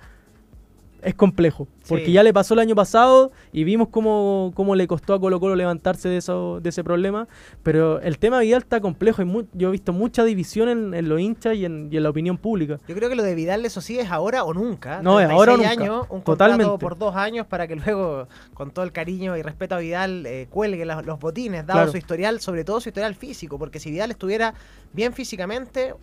es complejo. Porque Sí. ya le pasó el año pasado y vimos cómo, cómo le costó a Colo Colo levantarse de, eso, de ese problema. Pero el tema Vidal está complejo. y yo he visto mucha división en, en los hinchas y en, y en la opinión pública. Yo creo que lo de Vidal, eso sí, es ahora o nunca. No, es ahora o 36 nunca. años, un Totalmente. contrato por dos años para que luego, con todo el cariño y respeto a Vidal, eh, cuelgue los botines, dado Claro. su historial, sobre todo su historial físico, porque si Vidal estuviera bien físicamente,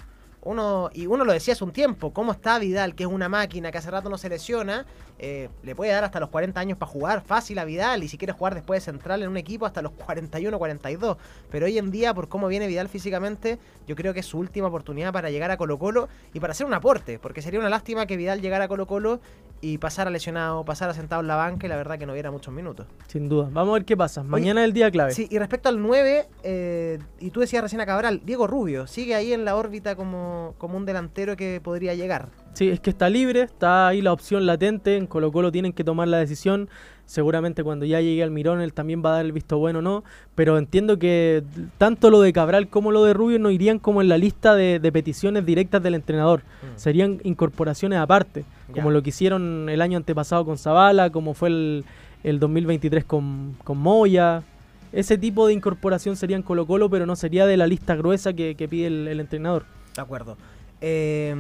uno, y uno lo decía hace un tiempo, cómo está Vidal, que es una máquina que hace rato no se lesiona, eh, le puede dar hasta los 40 años para jugar fácil a Vidal, y si quiere jugar después de central en un equipo hasta los 41, 42. Pero hoy en día, por cómo viene Vidal físicamente, yo creo que es su última oportunidad para llegar a Colo Colo y para hacer un aporte, porque sería una lástima que Vidal llegara a Colo Colo y pasara lesionado, pasara sentado en la banca y la verdad que no hubiera muchos minutos. Sin duda. Vamos a ver qué pasa. Mañana es el día clave. Sí, y respecto al 9, eh, y tú decías recién a Cabral, Diego Rubio, sigue ahí en la órbita como, como un delantero que podría llegar. Sí, es que está libre, está ahí la opción latente. En Colo Colo tienen que tomar la decisión. Seguramente cuando ya llegue al Mirón él también va a dar el visto bueno o no. Pero entiendo que tanto lo de Cabral como lo de Rubio no irían como en la lista de, de peticiones directas del entrenador. Mm. Serían incorporaciones aparte. Como lo que hicieron el año antepasado con Zavala, como fue el, el 2023 con, con Moya. Ese tipo de incorporación sería en Colo Colo, pero no sería de la lista gruesa que, que pide el, el entrenador. De acuerdo. Eh,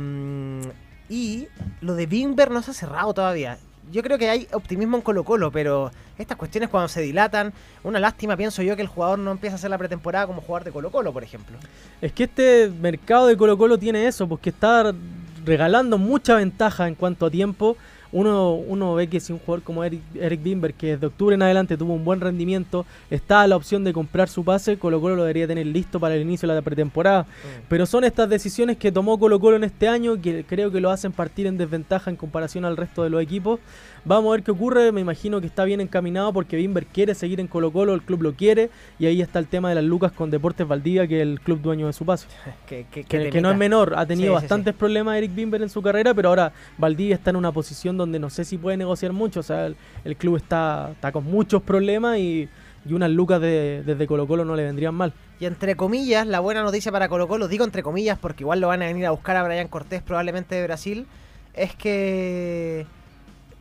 y lo de Bimber no se ha cerrado todavía. Yo creo que hay optimismo en Colo Colo, pero estas cuestiones cuando se dilatan, una lástima pienso yo que el jugador no empieza a hacer la pretemporada como jugador de Colo Colo, por ejemplo. Es que este mercado de Colo Colo tiene eso, porque está regalando mucha ventaja en cuanto a tiempo. Uno, uno ve que si un jugador como Eric, Eric Bimber, que desde octubre en adelante tuvo un buen rendimiento, está a la opción de comprar su pase, Colo Colo lo debería tener listo para el inicio de la pretemporada. Pero son estas decisiones que tomó Colo Colo en este año que creo que lo hacen partir en desventaja en comparación al resto de los equipos. Vamos a ver qué ocurre, me imagino que está bien encaminado porque Bimber quiere seguir en Colo Colo, el club lo quiere y ahí está el tema de las lucas con Deportes Valdivia, que es el club dueño de su pase. Que, que- Que, que que no es menor, ha tenido Sí, sí, bastantes problemas Eric Bimber en su carrera, pero ahora Valdivia está en una posición donde no sé si puede negociar mucho, o sea, el, el club está, está con muchos problemas y, y unas lucas de- desde Colo Colo no le vendrían mal. Y entre comillas, la buena noticia para Colo Colo, digo entre comillas porque igual lo van a venir a buscar a Brian Cortés probablemente de Brasil, es que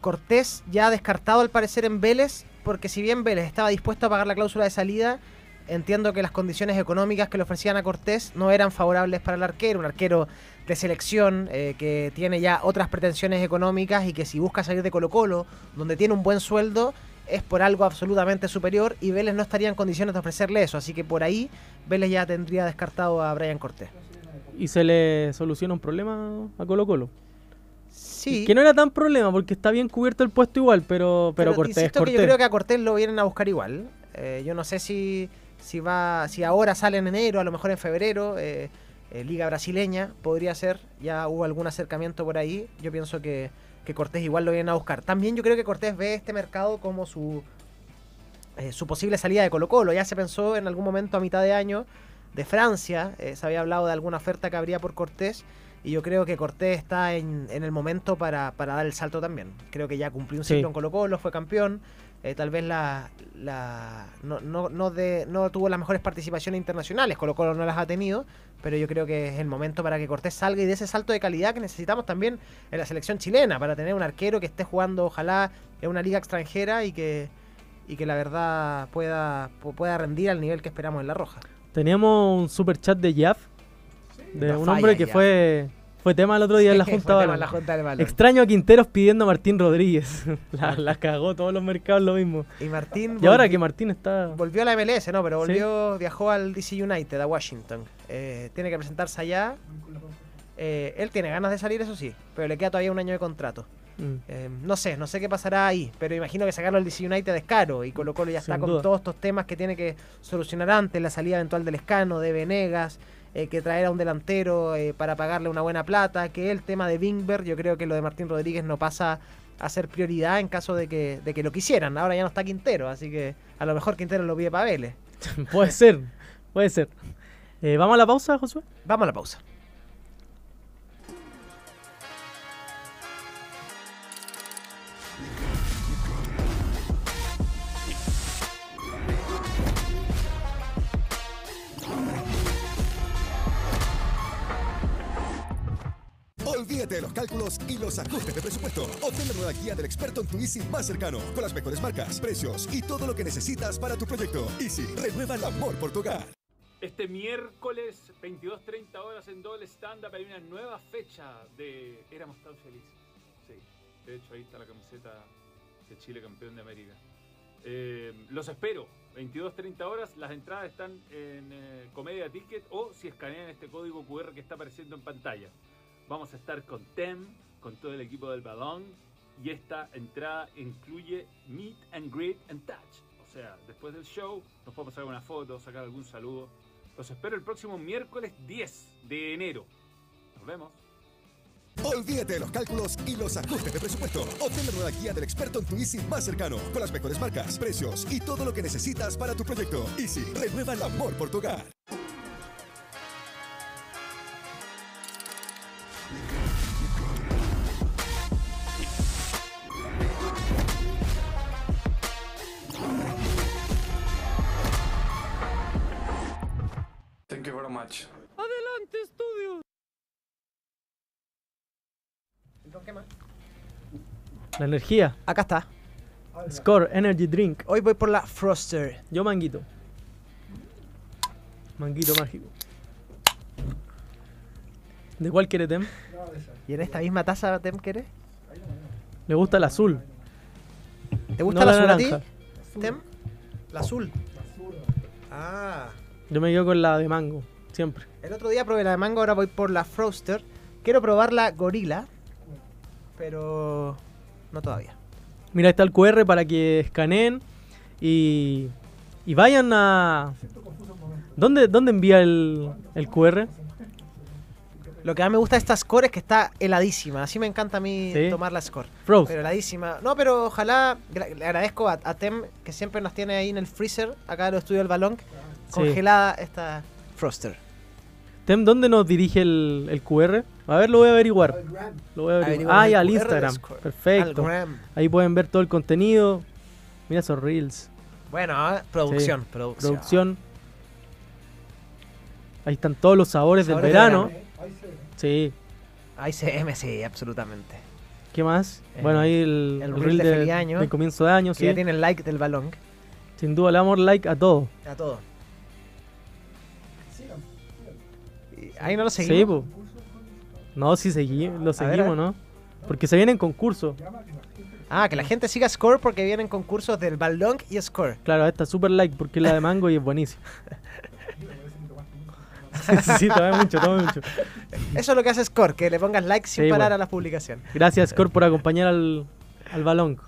Cortés ya descartado al parecer en Vélez, porque si bien Vélez estaba dispuesto a pagar la cláusula de salida, entiendo que las condiciones económicas que le ofrecían a Cortés no eran favorables para el arquero, un arquero de selección eh, que tiene ya otras pretensiones económicas y que si busca salir de Colo Colo, donde tiene un buen sueldo, es por algo absolutamente superior y Vélez no estaría en condiciones de ofrecerle eso. Así que por ahí Vélez ya tendría descartado a Brian Cortés. Y se le soluciona un problema a Colo Colo. Sí. Que no era tan problema porque está bien cubierto el puesto igual, pero, pero, Cortés insisto que Cortés. yo creo que a Cortés lo vienen a buscar igual. Eh, yo no sé si, si va si ahora sale en enero, a lo mejor en febrero. eh, eh, Liga brasileña podría ser. Ya hubo algún acercamiento por ahí. Yo pienso que, que Cortés igual lo vienen a buscar. También yo creo que Cortés ve este mercado como su, eh, su posible salida de Colo Colo. Ya se pensó en algún momento a mitad de año de Francia. eh, se había hablado de alguna oferta que habría por Cortés. Y yo creo que Cortés está en, en el momento para, para dar el salto también. Creo que ya cumplió un Sí. ciclo en Colo Colo, fue campeón. eh, tal vez la, la no, no, no, de, no tuvo las mejores participaciones internacionales, Colo Colo no las ha tenido, pero yo creo que es el momento para que Cortés salga y dé ese salto de calidad que necesitamos también en la selección chilena, para tener un arquero que esté jugando, ojalá, en una liga extranjera y que, y que la verdad pueda, pu- pueda rendir al nivel que esperamos en la roja. Teníamos un super chat de Jeff, de No un hombre que Jeff. fue, fue tema el otro día en la Junta Balón. la Junta del Balón. Extraño a Quinteros pidiendo a Martín Rodríguez. la, la cagó todos los mercados lo mismo. Y Martín Y ahora que Martín está... volvió a la MLS, no, pero Sí. volvió, viajó al DC United, a Washington. Eh, tiene que presentarse allá. Eh, él tiene ganas de salir, eso sí, pero le queda todavía un año de contrato. Mm. Eh, no sé, no sé qué pasará ahí, pero imagino que sacarlo al DC United es caro y Colo Colo ya está con todos estos temas que tiene que solucionar antes, la salida eventual del Escano, de Venegas, eh, que traer a un delantero eh, para pagarle una buena plata, que el tema de Bingberg, yo creo que lo de Martín Rodríguez no pasa a ser prioridad en caso de que, de que lo quisieran. Ahora ya no está Quintero, así que a lo mejor Quintero lo pide para Vélez. puede ser, puede ser. Eh, ¿Vamos a la pausa, Josué? Vamos a la pausa. Olvídate de los cálculos y los ajustes de presupuesto. Obtén la nueva guía del experto en tu Easy más cercano, con las mejores marcas, precios y todo lo que necesitas para tu proyecto. Easy, renueva el amor por tu hogar. Este miércoles, 22.30 horas en doble stand-up, hay una nueva fecha de Éramos tan felices. Sí, de hecho ahí está la camiseta de Chile campeón de América. Eh, los espero, 22.30 horas, las entradas están en eh, Comedia Ticket o si escanean este código QR que está apareciendo en pantalla. Vamos a estar con Tem, con todo el equipo del balón y esta entrada incluye Meet and Greet and Touch. O sea, después del show nos podemos sacar una foto, sacar algún saludo. Los espero el próximo miércoles 10 de enero. Nos vemos. Olvídate de los cálculos y los ajustes de presupuesto. Obtén la nueva guía del experto en tu Easy más cercano, con las mejores marcas, precios y todo lo que necesitas para tu proyecto. Easy, renueva el amor por tu hogar. La energía. Acá está. Score, Energy Drink. Hoy voy por la Froster. Yo manguito. Manguito mágico. ¿De cuál quiere Tem? ¿Y en esta misma taza, Tem, querés? Le gusta el azul. ¿Te gusta No la la azul a ti? naranja. Tem? La azul. Ah. Yo me quedo con la de mango, siempre. El otro día probé la de mango, ahora voy por la Froster. Quiero probar la gorila, pero no todavía. Mira, ahí está el QR para que escaneen y, y vayan a... ¿Dónde, dónde envía el, el QR? Lo que más me gusta de esta score es que está heladísima. Así me encanta a mí Sí. tomar la score. Frost. Pero heladísima. No, pero ojalá. Le agradezco a, a Tem que siempre nos tiene ahí en el freezer, acá en los estudios del balón, congelada esta Froster. Tem, ¿dónde nos dirige el, el QR? A ver, lo voy a averiguar. Lo voy a averiguar. Ah, ya, al de Instagram. Perfecto. Ahí pueden ver todo el contenido. Mira esos reels. Bueno, ah, producción, Sí. producción. Producción. Ahí están todos los sabores, Sabores del de verano. verano. Sí. ICM, sí, absolutamente. ¿Qué más? El- bueno, ahí el, el el reel reel de de, feliz año, de comienzo de año, Que sí. ya tiene el like del balón. Sin duda le damos like a todo. A todo. Ahí no lo Sí, seguimos. po. No, sí seguí, lo seguimos, ver. ¿no? Porque se vienen concursos. Ah, que la gente siga Score porque vienen concursos del balón y Score. Claro, esta super like porque es la de mango y es buenísima. sí, toma mucho, toma mucho. Eso es lo que hace Score, que le pongas like sin Sí, parar bueno. a la publicación. Gracias, Score, por acompañar al, al balón.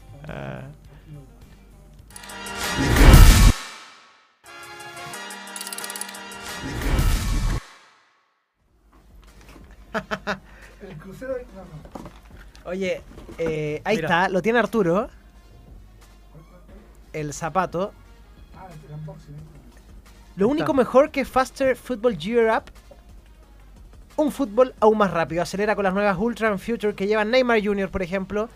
El crucero. No, no. Oye, eh, ahí Mira. está, lo tiene Arturo. El zapato. Ah, el unboxing. ¿eh? Lo único mejor que Faster Football Gear Up. Un fútbol aún más rápido. Acelera con las nuevas Ultra and Future que lleva Neymar Jr., por ejemplo.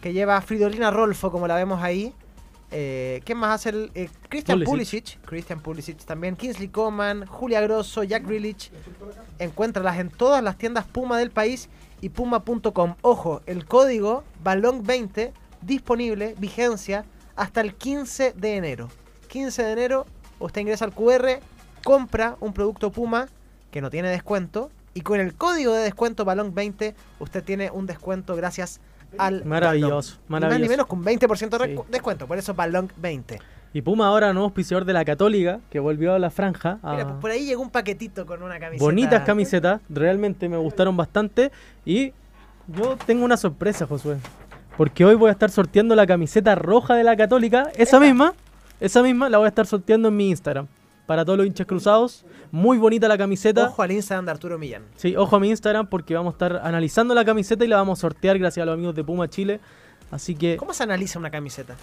Que lleva Fridolina Rolfo, como la vemos ahí. Eh, ¿Quién más hace el. eh, Christian Pulisic. Pulisic. Christian Pulisic también. Kingsley Coman, Julia Grosso, Jack Grealish. Encuéntralas en todas las tiendas Puma del país y puma.com. Ojo, el código Balón20 disponible, vigencia hasta el 15 de enero. 15 de enero, usted ingresa al QR, compra un producto Puma que no tiene descuento y con el código de descuento Balón20 usted tiene un descuento gracias al Maravilloso, maravilloso. más ni menos con 20% de Sí. descuento, por eso Balón 20. Y Puma ahora nuevo auspiciador de la Católica, que volvió a la franja. a- Mira, por ahí llegó un paquetito con una camiseta. Bonitas camisetas, realmente me gustaron bastante. Y yo tengo una sorpresa, Josué. Porque hoy voy a estar sorteando la camiseta roja de la Católica. Esa misma, esa misma la voy a estar sorteando en mi Instagram. Para todos los hinchas cruzados. Muy bonita la camiseta. Ojo al Instagram de Arturo Millán. Sí, ojo a mi Instagram porque vamos a estar analizando la camiseta y la vamos a sortear gracias a los amigos de Puma Chile. Así que ¿Cómo se analiza una camiseta?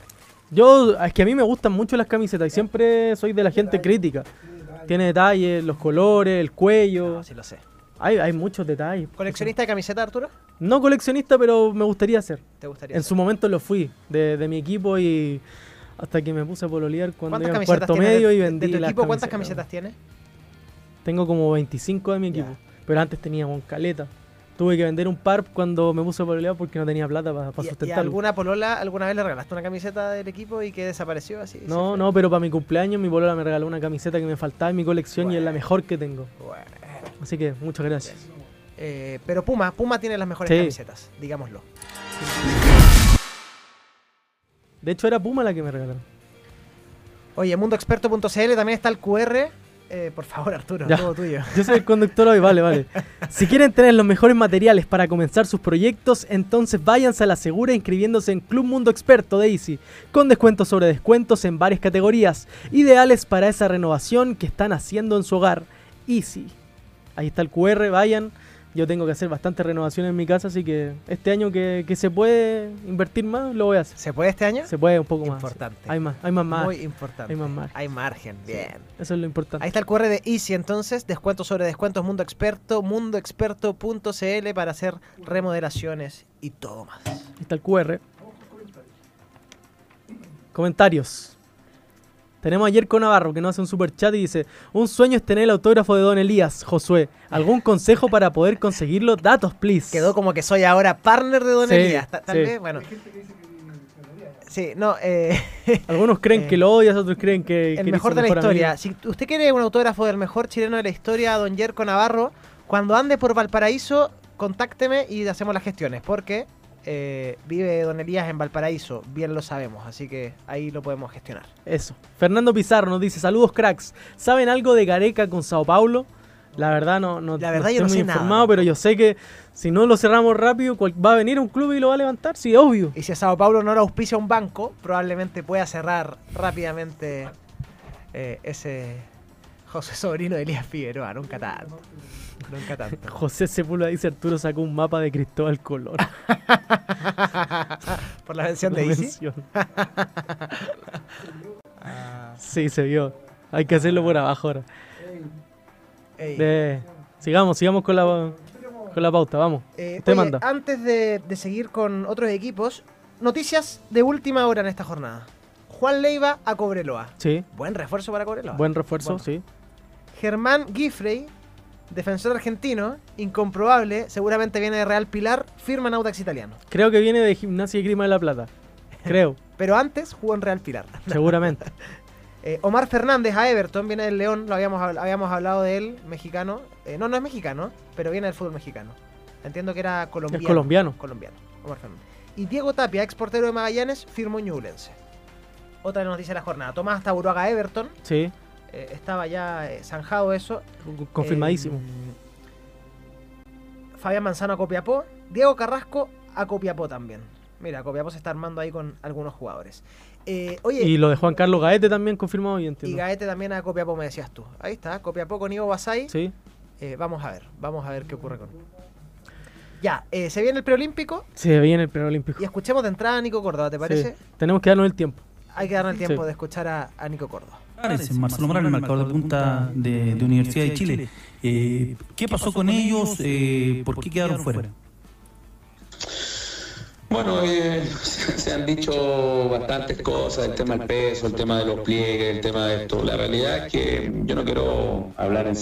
yo, es que a mí me gustan mucho las camisetas y siempre soy de la gente crítica. Tiene detalles, los colores, el cuello. Sí lo sé. Hay, hay muchos detalles. ¿Coleccionista de camiseta, Arturo? No coleccionista, pero me gustaría ser. ¿Te gustaría En ser? su momento lo fui, de, de mi equipo y hasta que me puse a pololear cuando ¿Cuántas iba en cuarto medio de, y vendí de tu las equipo? ¿Cuántas camisetas. camisetas tienes? Tengo como 25 de mi equipo, pero antes tenía un caleta. Tuve que vender un par cuando me puse a pololear porque no tenía plata para ¿Y, y alguna polola alguna vez le regalaste una camiseta del equipo y que desapareció así? No, no, pero para mi cumpleaños mi polola me regaló una camiseta que me faltaba en mi colección y es la mejor que tengo. Bueno. Así que muchas gracias. Eh, pero Puma, Puma tiene las mejores Sí. camisetas, digámoslo. De hecho era Puma la que me regalaron. Oye, mundoexperto.cl también está el QR. Eh, por favor, Arturo, Ya. todo tuyo. Yo soy el conductor hoy, vale, vale. Si quieren tener los mejores materiales para comenzar sus proyectos, entonces váyanse a la segura inscribiéndose en Club Mundo Experto de Easy, con descuentos sobre descuentos en varias categorías, ideales para esa renovación que están haciendo en su hogar. Easy. Ahí está el QR, vayan. Yo tengo que hacer bastante renovación en mi casa, así que este año que, que se puede invertir más, lo voy a hacer. ¿Se puede este año? Se puede un poco más. sí. Importante. Hay más, hay más margen. Muy importante. Hay más margen. Hay margen, bien. Eso es lo importante. Ahí está el QR de Easy entonces, descuentos sobre descuentos Mundo Experto, mundoexperto.cl para hacer remodelaciones y todo más. Ahí está el QR. Comentarios. Tenemos a Yerko Navarro que nos hace un super chat y dice: Un sueño es tener el autógrafo de Don Elías, Josué. ¿Algún consejo para poder conseguirlo? Datos, please. Quedó como que soy ahora partner de Don Sí, Elías. Ta- Tal sí. vez, bueno. Sí, no, eh, Algunos creen Eh, que lo odias, otros creen que. el mejor de la mejor historia. amigo. Si usted quiere un autógrafo del mejor chileno de la historia, don Yerko Navarro, cuando ande por Valparaíso, contácteme y hacemos las gestiones, porque eh, vive don Elías en Valparaíso, bien lo sabemos, así que ahí lo podemos gestionar. Eso. Fernando Pizarro nos dice: Saludos, cracks. ¿Saben algo de Gareca con Sao Paulo? La verdad no, no, La verdad no yo no estoy sé muy nada, informado, pero yo sé que si no lo cerramos rápido, cual- va a venir un club y lo va a levantar, sí, obvio. Y si a Sao Paulo no lo auspicia un banco, probablemente pueda cerrar rápidamente eh, ese José Sobrino de Elías Figueroa, nunca tanto. Nunca tanto. José Sepúlveda dice: Arturo sacó un mapa de Cristóbal Colón. Por la mención de Easy. mención. Sí, se vio. Hay que hacerlo por abajo ahora. Ey. Sigamos, sigamos con la, con la pauta, vamos. Eh, oye, manda. Antes de, de seguir con otros equipos, noticias de última hora en esta jornada. Juan Leiva a Cobreloa. Sí, Buen refuerzo para Cobreloa. buen refuerzo, Bueno. sí. Germán Giffrey, defensor argentino, incomprobable, seguramente viene de Real Pilar, firma en Audax Italiano. Creo que viene de Gimnasia y Grima de la Plata. Creo, Pero antes jugó en Real Pilar. seguramente. Eh, Omar Fernández a Everton, viene del León, lo habíamos, habíamos hablado de él, mexicano. Eh, no, no es mexicano, pero viene del fútbol mexicano. Entiendo que era colombiano. Es colombiano. Colombiano, Omar Fernández. Y Diego Tapia, ex portero de Magallanes, firmó en Ñublense. Otra noticia de la jornada. Tomás Taburuaga a Everton. Sí, eh, estaba ya eh, zanjado eso. confirmadísimo. Eh, Fabián Manzano a Copiapó. Diego Carrasco a Copiapó también. Mira, Copiapó se está armando ahí con algunos jugadores. Eh, oye, Y lo de Juan Carlos Gaete también confirmado, y. Gaete también a Copiapó, me decías tú. Ahí está, Copiapó con Ivo Basay. Sí, Eh, vamos a ver, vamos a ver qué ocurre con. Ya, eh, se viene el preolímpico se viene el preolímpico. y escuchemos de entrada a Nico Córdoba, ¿te parece? Sí. Tenemos que darnos el tiempo. Hay que darle el tiempo Sí. de escuchar a, a Nico Córdoba. Morales, Marcelo Morales, marcador de punta de, de Universidad de Chile. Eh, ¿Qué pasó con ellos? Eh, ¿Por qué quedaron fuera? Bueno, eh, se han dicho bastantes cosas, el tema del peso, el tema de los pliegues, el tema de esto. La realidad es que yo no quiero hablar en,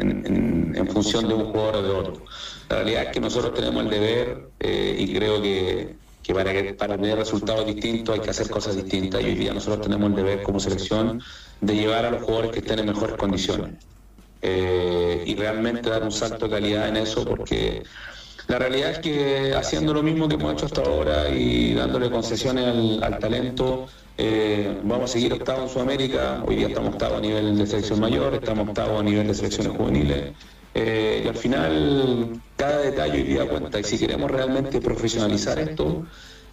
en- en- en función de un jugador o de otro. La realidad es que nosotros tenemos el deber eh, y creo que, que para, para tener resultados distintos hay que hacer cosas distintas y hoy día nosotros tenemos el deber como selección de llevar a los jugadores que estén en mejores condiciones. Eh, y realmente dar un salto de calidad en eso porque la realidad es que haciendo lo mismo que hemos hecho hasta ahora y dándole concesiones al, al talento, eh, vamos a seguir octavo en Sudamérica, hoy día estamos octavo a nivel de selección mayor, estamos octavo a nivel de selecciones juveniles. Eh, y al final cada detalle hoy día cuenta y si queremos realmente profesionalizar esto,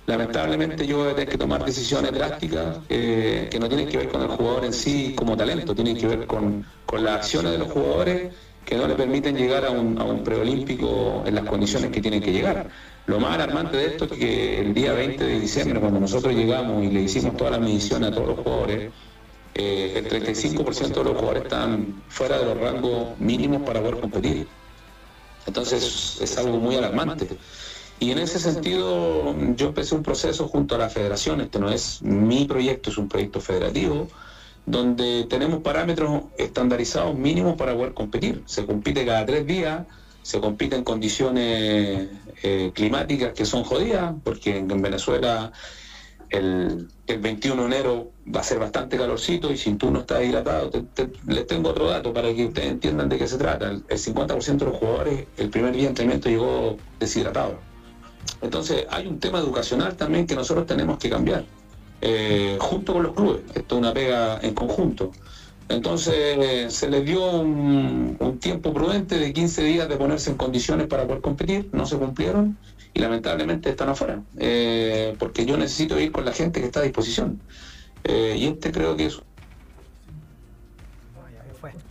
lamentablemente yo voy a tener que tomar decisiones drásticas eh, que no tienen que ver con el jugador en sí como talento, tienen que ver con, con las acciones de los jugadores que no le permiten llegar a un, a un preolímpico en las condiciones que tienen que llegar. Lo más alarmante de esto es que el día 20 de diciembre, cuando nosotros llegamos y le hicimos todas las mediciones a todos los jugadores, eh, el 35% de los jugadores están fuera de los rangos mínimos para poder competir. Entonces es algo muy alarmante. Y en ese sentido yo empecé un proceso junto a la federación, este no es mi proyecto, es un proyecto federativo, donde tenemos parámetros estandarizados mínimos para poder competir. Se compite cada tres días, se compite en condiciones eh, climáticas que son jodidas, porque en, en Venezuela el, el, 21 de enero va a ser bastante calorcito y si tú no estás hidratado, te, te, les tengo otro dato para que ustedes entiendan de qué se trata. El, el 50% de los jugadores el primer día de entrenamiento llegó deshidratado. Entonces hay un tema educacional también que nosotros tenemos que cambiar, eh, junto con los clubes. Esto es una pega en conjunto. Entonces se les dio un, tiempo prudente de 15 días de ponerse en condiciones para poder competir, no se cumplieron y lamentablemente están afuera, eh, porque yo necesito ir con la gente que está a disposición. Eh, y este creo que es...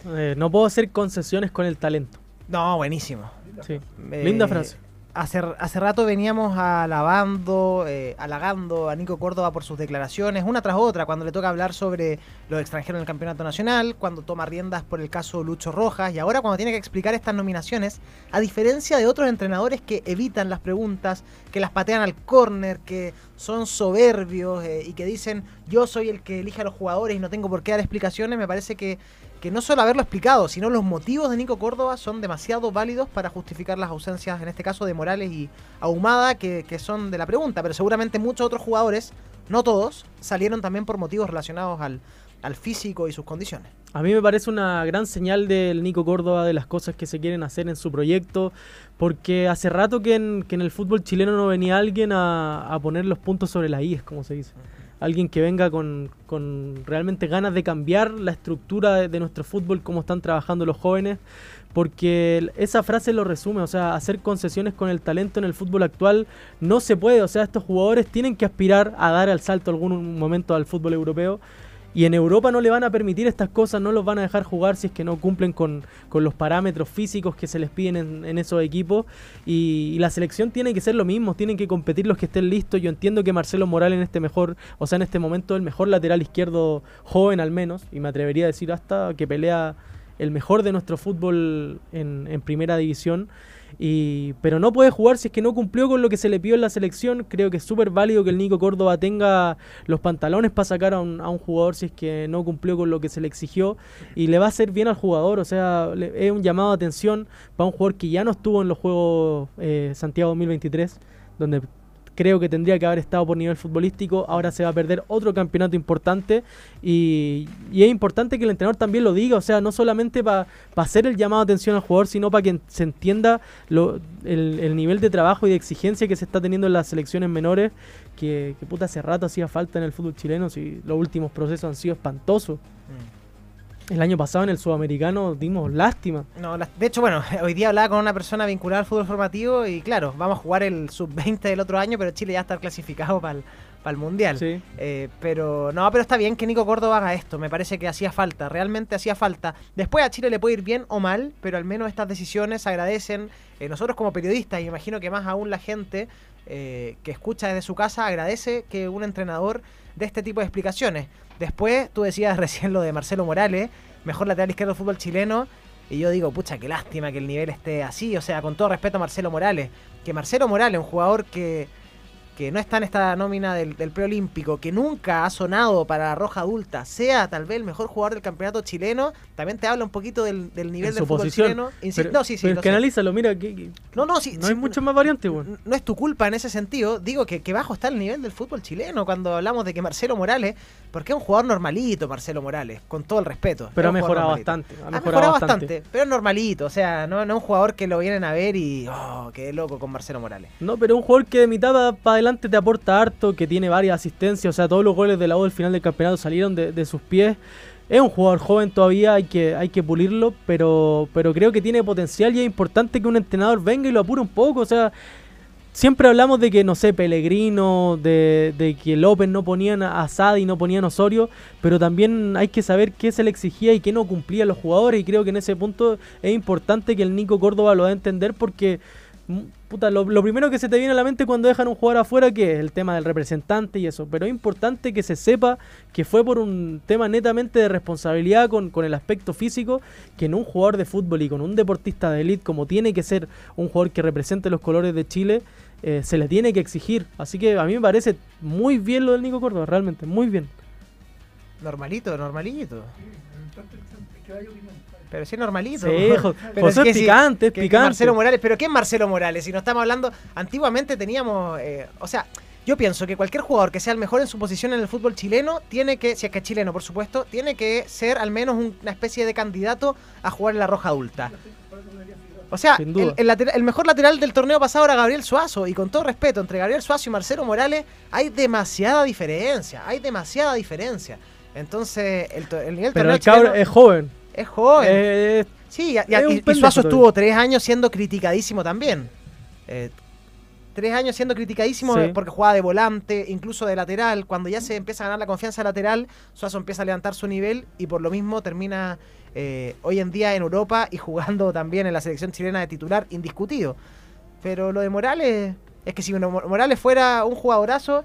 Eh, no puedo hacer concesiones con el talento. No, buenísimo. Sí. Linda frase hace, hace rato veníamos alabando, eh, halagando a Nico Córdoba por sus declaraciones, una tras otra, cuando le toca hablar sobre los extranjeros en el campeonato nacional, cuando toma riendas por el caso Lucho Rojas, y ahora cuando tiene que explicar estas nominaciones, a diferencia de otros entrenadores que evitan las preguntas, que las patean al córner, que son soberbios eh, y que dicen yo soy el que elige a los jugadores y no tengo por qué dar explicaciones, me parece que que no solo haberlo explicado, sino los motivos de Nico Córdoba son demasiado válidos para justificar las ausencias, en este caso de Morales y Ahumada, que, que, son de la pregunta, pero seguramente muchos otros jugadores, no todos, salieron también por motivos relacionados al, al físico y sus condiciones. A mí me parece una gran señal del Nico Córdoba de las cosas que se quieren hacer en su proyecto, porque hace rato que en, que en el fútbol chileno no venía alguien a, a poner los puntos sobre las IES, como se dice. Alguien que venga con, con, realmente ganas de cambiar la estructura de, nuestro fútbol, cómo están trabajando los jóvenes, porque esa frase lo resume, o sea, hacer concesiones con el talento en el fútbol actual no se puede, o sea, estos jugadores tienen que aspirar a dar el salto algún momento al fútbol europeo. Y en Europa no le van a permitir estas cosas, no los van a dejar jugar si es que no cumplen con, con los parámetros físicos que se les piden en, esos equipos. Y, y, la selección tiene que ser lo mismo, tienen que competir los que estén listos. Yo entiendo que Marcelo Morales en este mejor, o sea, en este momento el mejor lateral izquierdo joven al menos, y me atrevería a decir hasta que pelea el mejor de nuestro fútbol en, en primera división. Y, pero no puede jugar si es que no cumplió con lo que se le pidió en la selección. Creo que es súper válido que el Nico Córdoba tenga los pantalones para sacar a un, a un, jugador si es que no cumplió con lo que se le exigió. Y le va a hacer bien al jugador. O sea, le, es un llamado de atención para un jugador que ya no estuvo en los Juegos eh, Santiago 2023, donde creo que tendría que haber estado por nivel futbolístico. Ahora se va a perder otro campeonato importante y, es importante que el entrenador también lo diga, o sea, no solamente para pa hacer el llamado de atención al jugador, sino para que se entienda lo, el, el, nivel de trabajo y de exigencia que se está teniendo en las selecciones menores, que, que puta hace rato hacía falta en el fútbol chileno, si los últimos procesos han sido espantosos. Mm. El año pasado en el sudamericano dimos lástima. No, de hecho, bueno, hoy día hablaba con una persona vinculada al fútbol formativo y claro, vamos a jugar el sub-20 del otro año, pero Chile ya está clasificado para el, para el Mundial. Sí. Eh, pero no, pero está bien que Nico Córdoba haga esto, me parece que hacía falta, realmente hacía falta. Después a Chile le puede ir bien o mal, pero al menos estas decisiones agradecen. Eh, nosotros como periodistas, y imagino que más aún la gente eh, que escucha desde su casa, agradece que un entrenador dé este tipo de explicaciones. Después, tú decías recién lo de Marcelo Morales, mejor lateral izquierdo del fútbol chileno. Y yo digo, pucha, qué lástima que el nivel esté así. O sea, con todo respeto a Marcelo Morales. Que Marcelo Morales, un jugador que, que no está en esta nómina del, del preolímpico, que nunca ha sonado para la roja adulta, sea tal vez el mejor jugador del campeonato chileno, también te habla un poquito del, del nivel En del su fútbol posición. chileno. Insi- Pero- no, sí, sí. pero lo es que sé. analízalo, mira, que, que No, no, sí, no sí, hay mucho más variante, weón. no es tu culpa en ese sentido. Digo que, que bajo está el nivel del fútbol chileno cuando hablamos de que Marcelo Morales, porque es un jugador normalito, Marcelo Morales, con todo el respeto. Pero ha mejorado normalito. bastante. Ha Ha mejorado, bastante. bastante, pero es normalito. O sea, no, no es un jugador que lo vienen a ver y. Oh, qué loco con Marcelo Morales. No, pero un jugador que de mitad para adelante te aporta harto, que tiene varias asistencias, o sea, todos los goles de la U del final del campeonato salieron de, sus pies. Es un jugador joven todavía, hay que, hay que pulirlo, pero, pero creo que tiene potencial y es importante que un entrenador venga y lo apure un poco, o sea, siempre hablamos de que, no sé, Pellegrino, de, de que López no ponían a Asad y no ponían a Osorio, pero también hay que saber qué se le exigía y qué no cumplían los jugadores y creo que en ese punto es importante que el Nico Córdoba lo dé a entender porque puta, lo, lo primero que se te viene a la mente cuando dejan un jugador afuera que es el tema del representante y eso, pero es importante que se sepa que fue por un tema netamente de responsabilidad con, con el aspecto físico, que en un jugador de fútbol y con un deportista de élite como tiene que ser un jugador que represente los colores de Chile, eh, se le tiene que exigir. Así que a mí me parece muy bien lo del Nico Córdoba, realmente, muy bien. Normalito, normalito. Pero sí es normalito. Sí, jo- Pero José es que picante, es que- que picante. Marcelo Morales, pero ¿qué es Marcelo Morales? Si no estamos hablando, antiguamente teníamos, eh, o sea, yo pienso que cualquier jugador que sea el mejor en su posición en el fútbol chileno tiene que, si es que es chileno por supuesto, tiene que ser al menos un- una especie de candidato a jugar en la roja adulta. O sea, el, el lateral- el mejor lateral del torneo pasado era Gabriel Suazo. Y con todo respeto, entre Gabriel Suazo y Marcelo Morales hay demasiada diferencia. Hay demasiada diferencia. Entonces, el, el nivel Pero torneo el chileno es joven. Es joven. Eh, sí, y, Suazo estuvo tres años siendo criticadísimo también. Eh, tres años siendo criticadísimo Sí. porque jugaba de volante, incluso de lateral. Cuando ya se empieza a ganar la confianza lateral, Suazo empieza a levantar su nivel y por lo mismo termina eh, hoy en día en Europa y jugando también en la selección chilena de titular indiscutido. Pero lo de Morales, es que si Morales fuera un jugadorazo,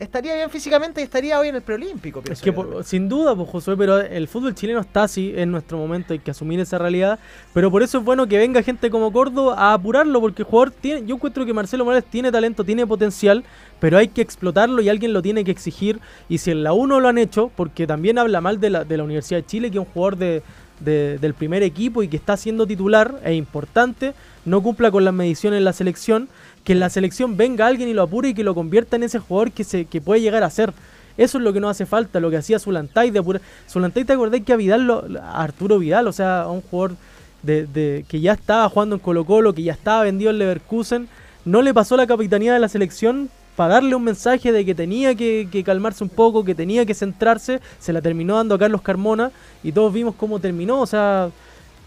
estaría bien físicamente y estaría hoy en el preolímpico. Es pienso que yo. por- sin duda, pues Josué, pero el fútbol chileno está así en nuestro momento, hay que asumir esa realidad. Pero por eso es bueno que venga gente como Córdoba a apurarlo, porque el jugador tiene, yo encuentro que Marcelo Morales tiene talento, tiene potencial, pero hay que explotarlo y alguien lo tiene que exigir. Y si en la 1 lo han hecho, porque también habla mal de la, de la Universidad de Chile, que es un jugador de, de- del primer equipo y que está siendo titular, es importante, no cumpla con las mediciones en la selección, que en la selección venga alguien y lo apure y que lo convierta en ese jugador que, se, que puede llegar a ser. Eso es lo que nos hace falta, lo que hacía Zulantay de apurar. Zulantay, ¿te acordás que a Vidal, lo- a Arturo Vidal, o sea, a un jugador de, de- que ya estaba jugando en Colo Colo, que ya estaba vendido en Leverkusen, no le pasó la capitanía de la selección para darle un mensaje de que tenía que, que calmarse un poco, que tenía que centrarse, se la terminó dando a Carlos Carmona y todos vimos cómo terminó, o sea,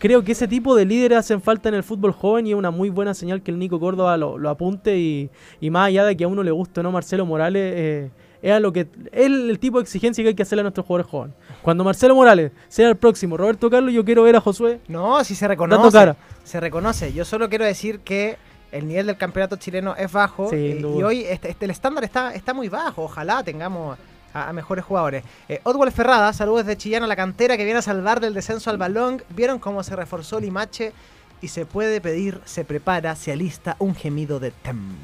creo que ese tipo de líderes hacen falta en el fútbol joven y es una muy buena señal que el Nico Córdoba lo, lo apunte y, y más allá de que a uno le guste o no Marcelo Morales, eh, es, lo que, es el tipo de exigencia que hay que hacerle a nuestros jugadores jóvenes. Cuando Marcelo Morales sea el próximo Roberto Carlos, yo quiero ver a Josué No, si se reconoce. cara. Se reconoce. Yo solo quiero decir que el nivel del campeonato chileno es bajo y hoy este, este- el estándar está, está muy bajo. Ojalá tengamos a, a mejores jugadores. Eh, Ferrada, saludos de Chillán a la cantera que viene a salvar del descenso al balón. ¿Vieron cómo se reforzó Limache? Y se puede pedir, se prepara, se alista un gemido de Tem.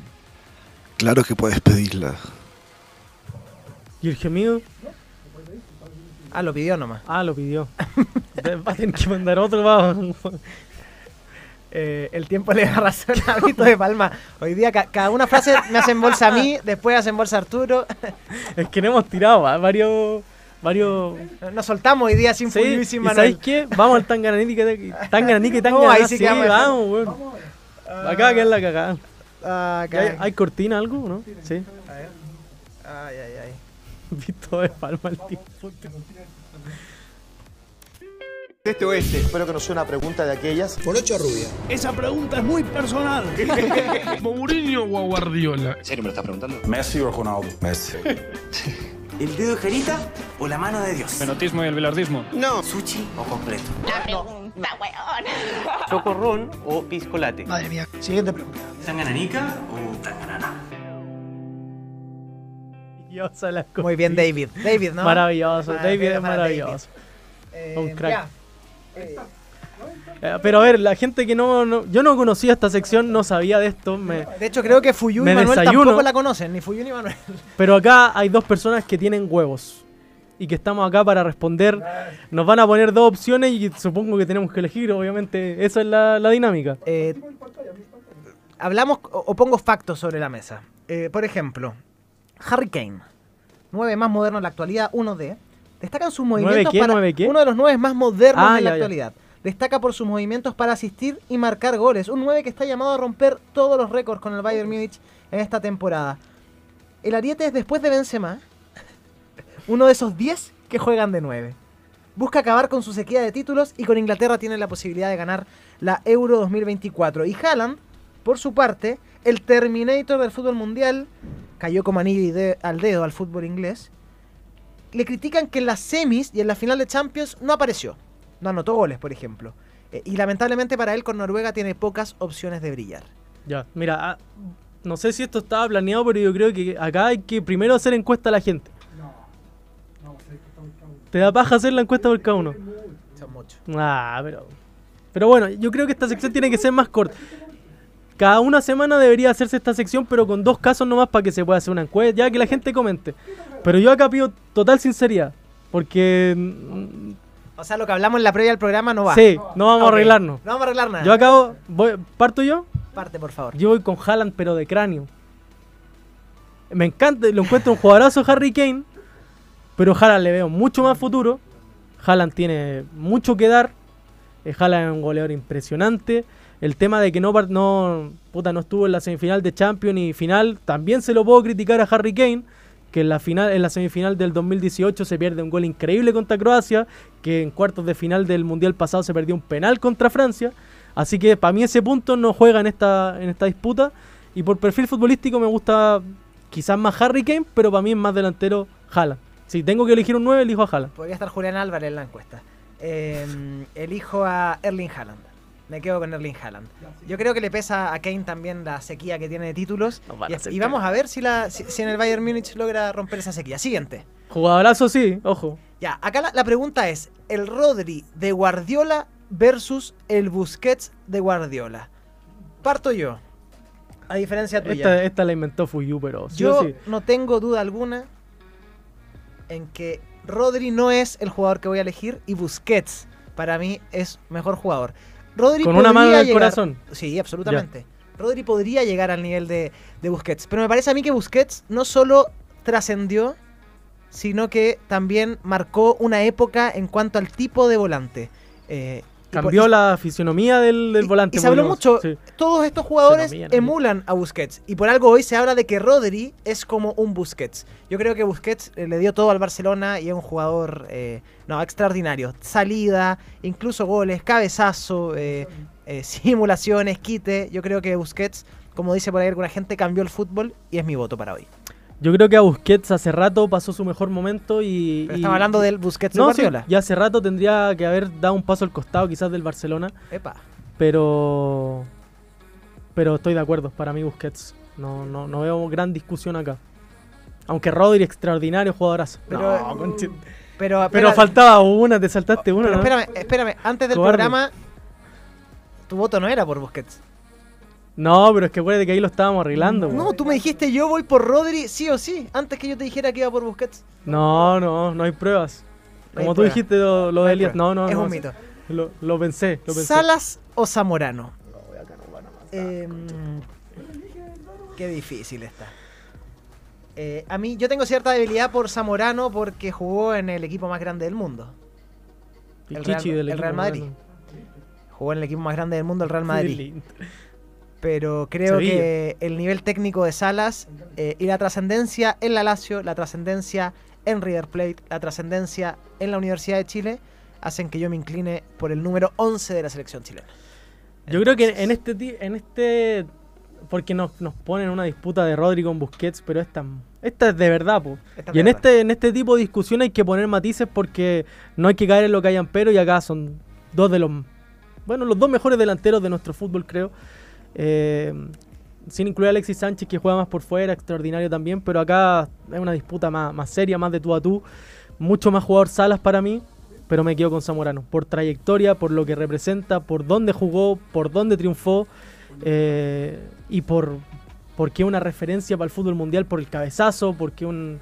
Claro que puedes pedirla. ¿Y el gemido? Ah, lo pidió nomás. Ah, lo pidió. Va a tener que mandar otro, va. Eh, el tiempo le da razón a Vito de Palma. Hoy día ca- cada una frase me hace en bolsa a mí, después hace en bolsa a Arturo. Es que no hemos tirado varios... varios... Nos soltamos hoy día sin Sí, Fulvio y sin ¿y Manuel. ¿sabéis qué? Vamos al Tangananica y Tangananica y No, Tangana. ahí sí sí, que vamos. Acá que es la cagada. ¿Y ¿Hay, cortina algo, no? Sí. Ay, ay, ay. Visto de palma el tipo. Este oeste. Espero que no sea una pregunta de aquellas. Por ocho rubia. Esa pregunta es muy personal. ¿Mourinho o Guardiola? ¿En serio me lo estás preguntando? ¿Messi o Ronaldo? Messi. ¿El dedo de Jerita o la mano de Dios? Fenotismo y el velardismo. No. ¿Sushi o completo? La pregunta, weón. ¿Chocorrón o piscolate? Madre mía. Siguiente pregunta. ¿Tangananica o tanganana? Maravillosa la Muy bien, David. David, ¿no? Maravilloso. David es maravilloso. Eh, Un crack. ya. Eh, pero a ver, la gente que no, no- Yo no conocía esta sección, no sabía de esto. me- De hecho, creo que Fuyu y Manuel desayuno. tampoco la conocen, ni Fuyu ni Manuel. pero acá hay dos personas que tienen huevos. Y que estamos acá para responder. Nos van a poner dos opciones y supongo que tenemos que elegir, obviamente. Esa es la, la dinámica. Eh, hablamos o, o pongo factos sobre la mesa. Eh, por ejemplo, Harry Kane, nueve más moderno en la actualidad, 1D. Destacan sus movimientos qué? para uno de los nueve más modernos Ah, en la ya, ya. actualidad. Destaca por sus movimientos para asistir y marcar goles. Un 9 que está llamado a romper todos los récords con el Bayern Múnich en esta temporada. El ariete es después de Benzema, uno de esos 10 que juegan de 9. Busca acabar con su sequía de títulos y con Inglaterra tiene la posibilidad de ganar la Euro 2024. Y Haaland, por su parte, el Terminator del fútbol mundial, cayó como anillo de- al dedo al fútbol inglés. Le critican que en las semis y en la final de Champions no apareció. No anotó goles, por ejemplo. Eh, y lamentablemente para él con Noruega tiene pocas opciones de brillar. Ya, mira, ah, no sé si esto estaba planeado, pero yo creo que acá hay que primero hacer encuesta a la gente. ¿Te da paja hacer la encuesta por cada uno? Son muchos. Ah, pero. Pero bueno, yo creo que esta sección tiene que ser más corta. Cada una semana debería hacerse esta sección, pero con dos casos nomás para que se pueda hacer una encuesta, ya que la gente comente. Pero yo acá pido total sinceridad, porque. mm, O sea, lo que hablamos en la previa del programa no va. Sí, no vamos a arreglarnos. No vamos a arreglar nada. Yo acabo. Voy, ¿Parto yo? Parte, por favor. Yo voy con Haaland, pero de cráneo. Me encanta, lo encuentro un jugadorazo Harry Kane, pero Haaland le veo mucho más futuro. Haaland tiene mucho que dar. Eh, Haaland es un goleador impresionante. El tema de que no, no, puta, no estuvo en la semifinal de Champions y final, también se lo puedo criticar a Harry Kane, que en la, final, en la semifinal del 2018 se pierde un gol increíble contra Croacia, que en cuartos de final del Mundial pasado se perdió un penal contra Francia. Así que para mí ese punto no juega en esta, en esta disputa. Y por perfil futbolístico me gusta quizás más Harry Kane, pero para mí es más delantero Haaland. Si tengo que elegir un 9, elijo a Haaland. Podría estar Julián Álvarez en la encuesta. Eh, elijo a Erling Haaland. Me quedo con Erling Haaland. Yo creo que le pesa a Kane también la sequía que tiene de títulos. Y, vamos a ver si, la, si, si en el Bayern Múnich logra romper esa sequía. Siguiente. Jugadorazo sí, ojo. Ya, acá la, la pregunta es: ¿el Rodri de Guardiola versus el Busquets de Guardiola? Parto yo. A diferencia tuya. Esta, esta la inventó Fuyu, pero sí Yo sí. no tengo duda alguna en que Rodri no es el jugador que voy a elegir y Busquets para mí es mejor jugador. Rodri Con una mano en el llegar- corazón. Sí, absolutamente. Rodri podría llegar al nivel de, de Busquets, pero me parece a mí que Busquets no solo trascendió, sino que también marcó una época en cuanto al tipo de volante. Eh, por- Cambió la fisionomía del, del volante. y se habló mucho, sí. todos estos jugadores emulan a Busquets. Y por algo hoy se habla de que Rodri es como un Busquets. Yo creo que Busquets eh, le dio todo al Barcelona y es un jugador eh, no, extraordinario. Salida, incluso goles, cabezazo, eh, simulaciones, quite. Yo creo que Busquets, como dice por ahí alguna gente, cambió el fútbol y es mi voto para hoy. Yo creo que a Busquets hace rato pasó su mejor momento y. Pero y- estamos hablando del Busquets de No, sí, Guardiola. ya hace rato tendría que haber dado un paso al costado quizás del Barcelona. Epa. Pero. Pero estoy de acuerdo, para mí Busquets. No, no, no veo gran discusión acá. Aunque Rodri, extraordinario jugadorazo. Pero, No, conche- pero, pero faltaba una, te saltaste una. Pero ¿no? espérame, espérame. Antes del Cobarde. programa, tu voto no era por Busquets. No, pero es que acuérdate que ahí lo estábamos arreglando. No, po. tú me dijiste yo voy por Rodri, sí o sí, antes que yo te dijera que iba por Busquets. No, no, no hay pruebas. No hay Como tú dijiste lo, lo No de Elías. No, no, Es no. un mito. Lo, lo pensé, lo pensé. ¿Salas o Zamorano? Em, qué difícil está. Eh, a mí, yo tengo cierta debilidad por Zamorano porque jugó en el equipo más grande del mundo. El Real, del el Real Madrid. Jugó en el equipo más grande del mundo, el Real Madrid. Pero creo Sevilla. que el nivel técnico de Salas eh, y la trascendencia en la Lazio, la trascendencia en River Plate, la trascendencia en la Universidad de Chile, hacen que yo me incline por el número 11 de la selección chilena. Yo creo que en este en este porque nos, nos ponen una disputa de Rodri con Busquets, pero esta, esta es de verdad, po. Esta Y en este, en este tipo de discusión hay que poner matices porque no hay que caer en lo que hayan pero y acá son dos de los bueno, los dos mejores delanteros de nuestro fútbol, creo. Eh, sin incluir a Alexis Sánchez, que juega más por fuera, extraordinario también, pero acá es una disputa más, más seria, más de tú a tú. Mucho más jugador Salas para mí. pero me quedo con Zamorano. Por trayectoria, por lo que representa, por dónde jugó, por dónde triunfó eh, y por porque una referencia para el fútbol mundial por el cabezazo, porque un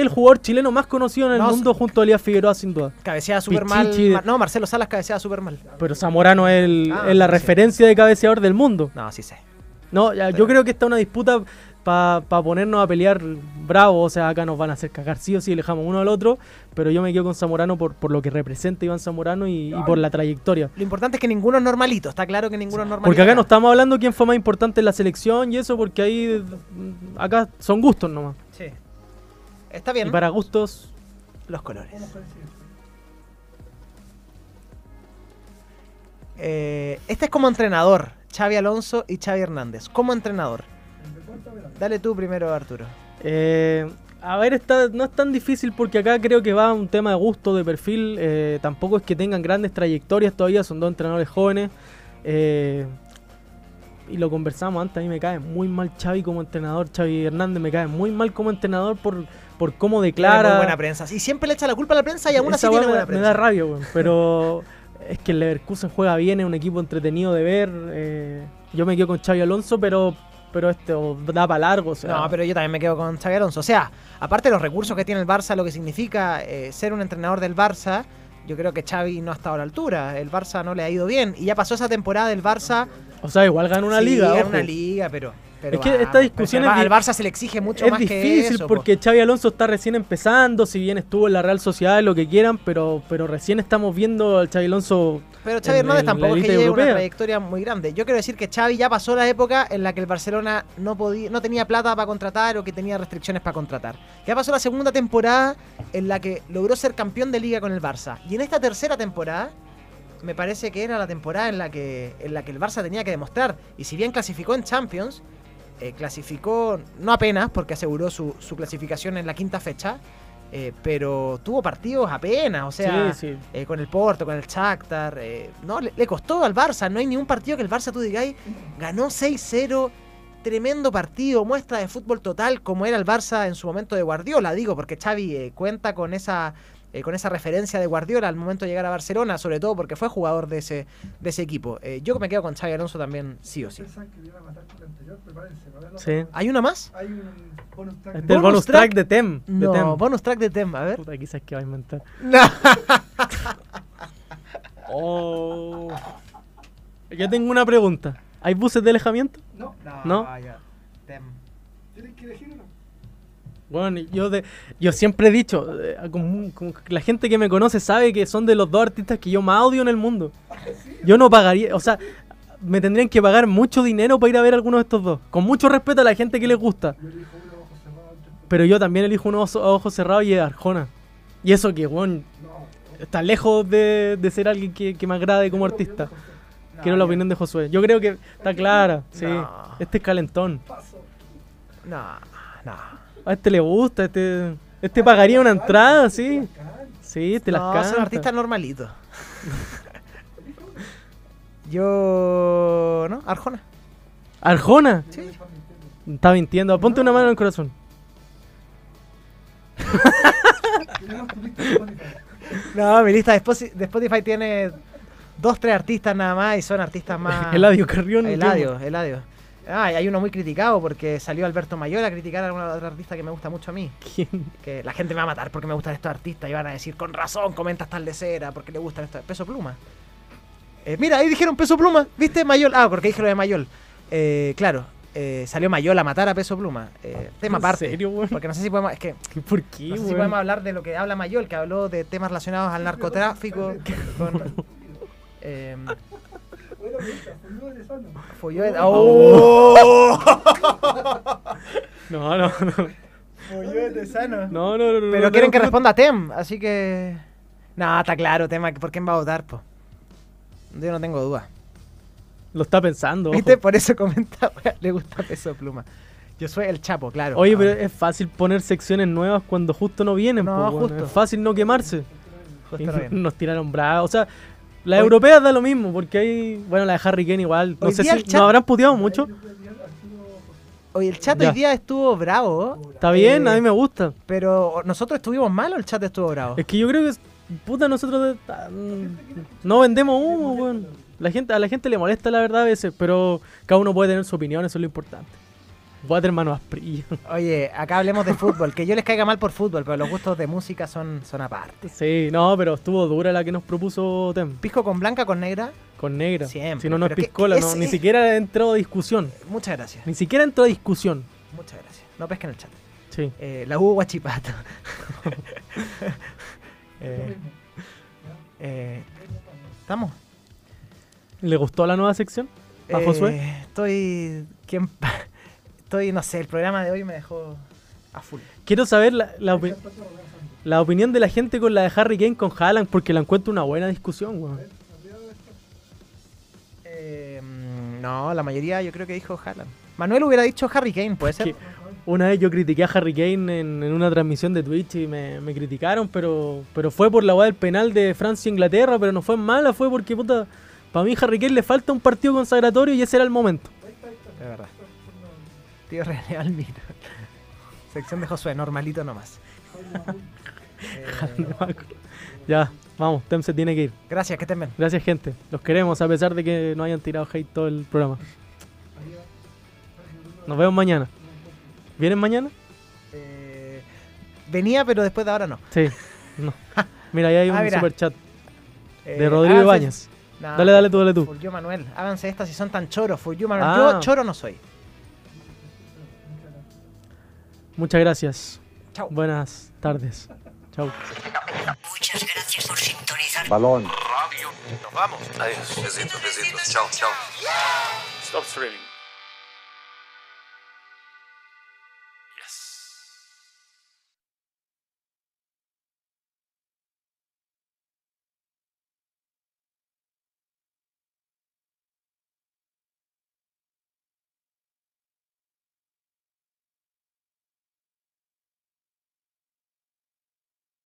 el jugador chileno más conocido en el No, mundo junto a Elías Figueroa sin duda. Cabeceaba súper mal. Mar- No, Marcelo Salas cabeceaba súper mal. Pero Zamorano es, el- Ah, es la sí. referencia de cabeceador del mundo. No, sí sé. No, ya, yo creo que está una disputa para ponernos a pelear bravo. O sea, acá nos van a hacer cagar sí o sí, dejamos uno al otro. Pero yo me quedo con Zamorano por, por lo que representa Iván Zamorano y, y por la trayectoria. Lo importante es que ninguno es normalito. Está claro que ninguno es normalito. Porque acá no estamos hablando quién fue más importante en la selección y eso, porque ahí acá son gustos nomás. Está bien. Y para gustos, Los colores. Eh, este es como entrenador. Xavi Alonso y Xavi Hernández. Como entrenador. Dale tú primero, Arturo. Eh, a ver, está, no es tan difícil porque acá creo que va un tema de gusto, de perfil. eh, tampoco es que tengan grandes trayectorias todavía, son dos entrenadores jóvenes. eh, y lo conversamos antes, a mí me cae muy mal Xavi como entrenador. Xavi Hernández me cae muy mal como entrenador por, por cómo Tiene declara. muy buena prensa. Y siempre le echa la culpa a la prensa y aún así tiene buena me, me prensa. da rabia, weón. Pero es que el Leverkusen juega bien, es un equipo entretenido de ver. eh, yo me quedo con Xavi Alonso, pero pero este o da para largo. O sea, No, pero yo también me quedo con Xavi Alonso. O sea, aparte de los recursos que tiene el Barça, lo que significa eh, ser un entrenador del Barça, yo creo que Xavi no ha estado a la altura. El Barça no le ha ido bien. Y ya pasó esa temporada del Barça. O sea, igual gana una Sí, liga. ojo. una liga, pero. Pero Es que vamos, esta discusión pero es al Barça se le exige mucho es más que difícil eso, po. porque Xavi Alonso está recién empezando, si bien estuvo en la Real Sociedad, lo que quieran, pero, pero recién estamos viendo al Xavi Alonso. Pero Xavi Hernández tampoco es que lleve una trayectoria muy grande. Yo quiero decir que Xavi ya pasó la época en la que el Barcelona no podía, no tenía plata para contratar o que tenía restricciones para contratar. Ya pasó la segunda temporada en la que logró ser campeón de liga con el Barça. Y en esta tercera temporada me parece que era la temporada en la que, en la que el Barça tenía que demostrar. Y si bien clasificó en Champions, eh, clasificó no apenas porque aseguró su, su clasificación en la quinta fecha. eh, pero tuvo partidos apenas, o sea, Sí, sí. eh, con el Porto, con el Shakhtar, eh, no, le, le costó al Barça, no hay ningún partido que el Barça tú digáis, ganó 6-0, tremendo partido, muestra de fútbol total como era el Barça en su momento de Guardiola, digo, porque Xavi cuenta con esa eh, con esa referencia de Guardiola al momento de llegar a Barcelona, sobre todo porque fue jugador de ese de ese equipo. Eh, yo me quedo con Xavi Alonso también, sí o sí. Sí. ¿Hay una más? Hay un bonus track. Este es el bonus track de Tem. de No, Tem. bonus track de Tem, a ver. Puta, quizás que va a inventar. No. Oh. Yo tengo una pregunta. ¿Hay buses de alejamiento? No. ¿No? ya. Tem. Tienes que elegir uno. Bueno, yo de, yo siempre he dicho, como- como que la gente que me conoce sabe que son de los dos artistas que yo más odio en el mundo. Yo no pagaría, o sea, me tendrían que pagar mucho dinero para ir a ver alguno de estos dos. Con mucho respeto a la gente que les gusta. Pero yo también elijo uno a ojos cerrados y es Arjona. Y eso que, bueno, está lejos de, de ser alguien que, que me agrade como artista. Quiero la opinión de Josué. Yo creo que está clara, sí. Este es calentón. No, no. A este le gusta, este, este pagaría una entrada, sí. Sí, te las no, canta. son artistas normalitos. Yo. ¿No? Arjona. ¿Arjona? Está mintiendo. Ponte una mano en el corazón. No, mi lista de Spotify, de Spotify tiene dos, tres artistas nada más y son artistas más. Eladio Carrión, Eladio, Eladio. Ah, y hay uno muy criticado porque salió Alberto Mayor a criticar a una otra artista que me gusta mucho a mí. ¿Quién? Que la gente me va a matar porque me gustan estos artistas y van a decir, con razón, comentas tal de cera, porque le gustan estos. Peso Pluma. Eh, mira, ahí dijeron Peso Pluma, ¿viste? Mayol. Ah, porque dije lo de Mayol. Eh, claro, eh, salió Mayol a matar a Peso Pluma. Eh, tema ¿En aparte. serio, weón? Porque no sé si podemos. Es que. ¿Por qué, No sé si podemos hablar de lo que habla Mayol, que habló de temas relacionados al narcotráfico. con, eh, Folló de- ¡Oh! No, no, no. Folló de Tesano. No, no, no. no, Pero no, quieren no, que responda Tem, así que. No, está claro, Tema, ¿por quién va a votar, po? Yo no tengo duda. Lo está pensando. ojo. ¿Viste? Por eso comenta, le gusta Peso Pluma. Yo soy el Chapo, claro. Oye, Ah, pero es fácil poner secciones nuevas cuando justo no vienen. No, po, weón. justo. Es fácil no quemarse. Justo no nos tiraron bravos. O sea, las Hoy- europeas da lo mismo, porque hay. Bueno, la de Harry Kane igual. No Hoy sé si. chat- ¿Nos habrán puteado mucho? Oye, el chat Ya. hoy día estuvo bravo. Está bien, eh, a mí me gusta. Pero nosotros estuvimos mal o el chat estuvo bravo. Es que yo creo que puta, nosotros mm, no vendemos humo, weón. La gente, a la gente le molesta la verdad a veces, pero cada uno puede tener su opinión, eso es lo importante. Waterman o Asprilla. Oye, acá hablemos de fútbol. Que yo les caiga mal por fútbol, pero los gustos de música son, son aparte. Sí, no, pero estuvo dura la que nos propuso Tem. ¿Pisco con blanca, con negra? Con negra. Siempre, Si no, no es piscola, no, ni siquiera entró a discusión. Muchas gracias. Ni siquiera entró a discusión. Muchas gracias. No pesquen el chat. Sí. Eh, la Hugo Guachipato. eh, eh, ¿Estamos? ¿Le gustó la nueva sección? ¿A Eh, Josué? Estoy. ¿quién Estoy, no sé, el programa de hoy me dejó a full. Quiero saber la, la, opi- la opinión de la gente con la de Harry Kane con Haaland, porque la encuentro una buena discusión, weón. Eh, no, la mayoría yo creo que dijo Haaland. Manuel hubiera dicho Harry Kane, puede ser. Que una vez yo critiqué a Harry Kane en, en una transmisión de Twitch y me, me criticaron, pero, pero fue por la weá del penal de Francia e Inglaterra, pero no fue mala, fue porque, puta, para mí Harry Kane le falta un partido consagratorio y ese era el momento. De verdad. Tío René Almiro. Sección de Josué, normalito nomás. ya, vamos, Tem se tiene que ir. Gracias, que estén bien. Gracias, gente. Los queremos, a pesar de que no hayan tirado hate todo el programa. Nos vemos mañana. ¿Vienen mañana? Eh, venía, pero después de ahora no. Sí. No. Mira, ahí hay un Ah, mira. super chat Eh, de Rodrigo háganse- Ibáñez. No, dale, dale tú, dale tú. For you, Manuel. Háganse estas si son tan choros. For you, Manuel. Ah. Yo choro no soy. Muchas gracias. Chao. Buenas tardes. Chao. Muchas gracias por sintonizar. Balón. Radio. Nos vamos. Adiós. Besitos, besitos. Chao, chao. Stop streaming.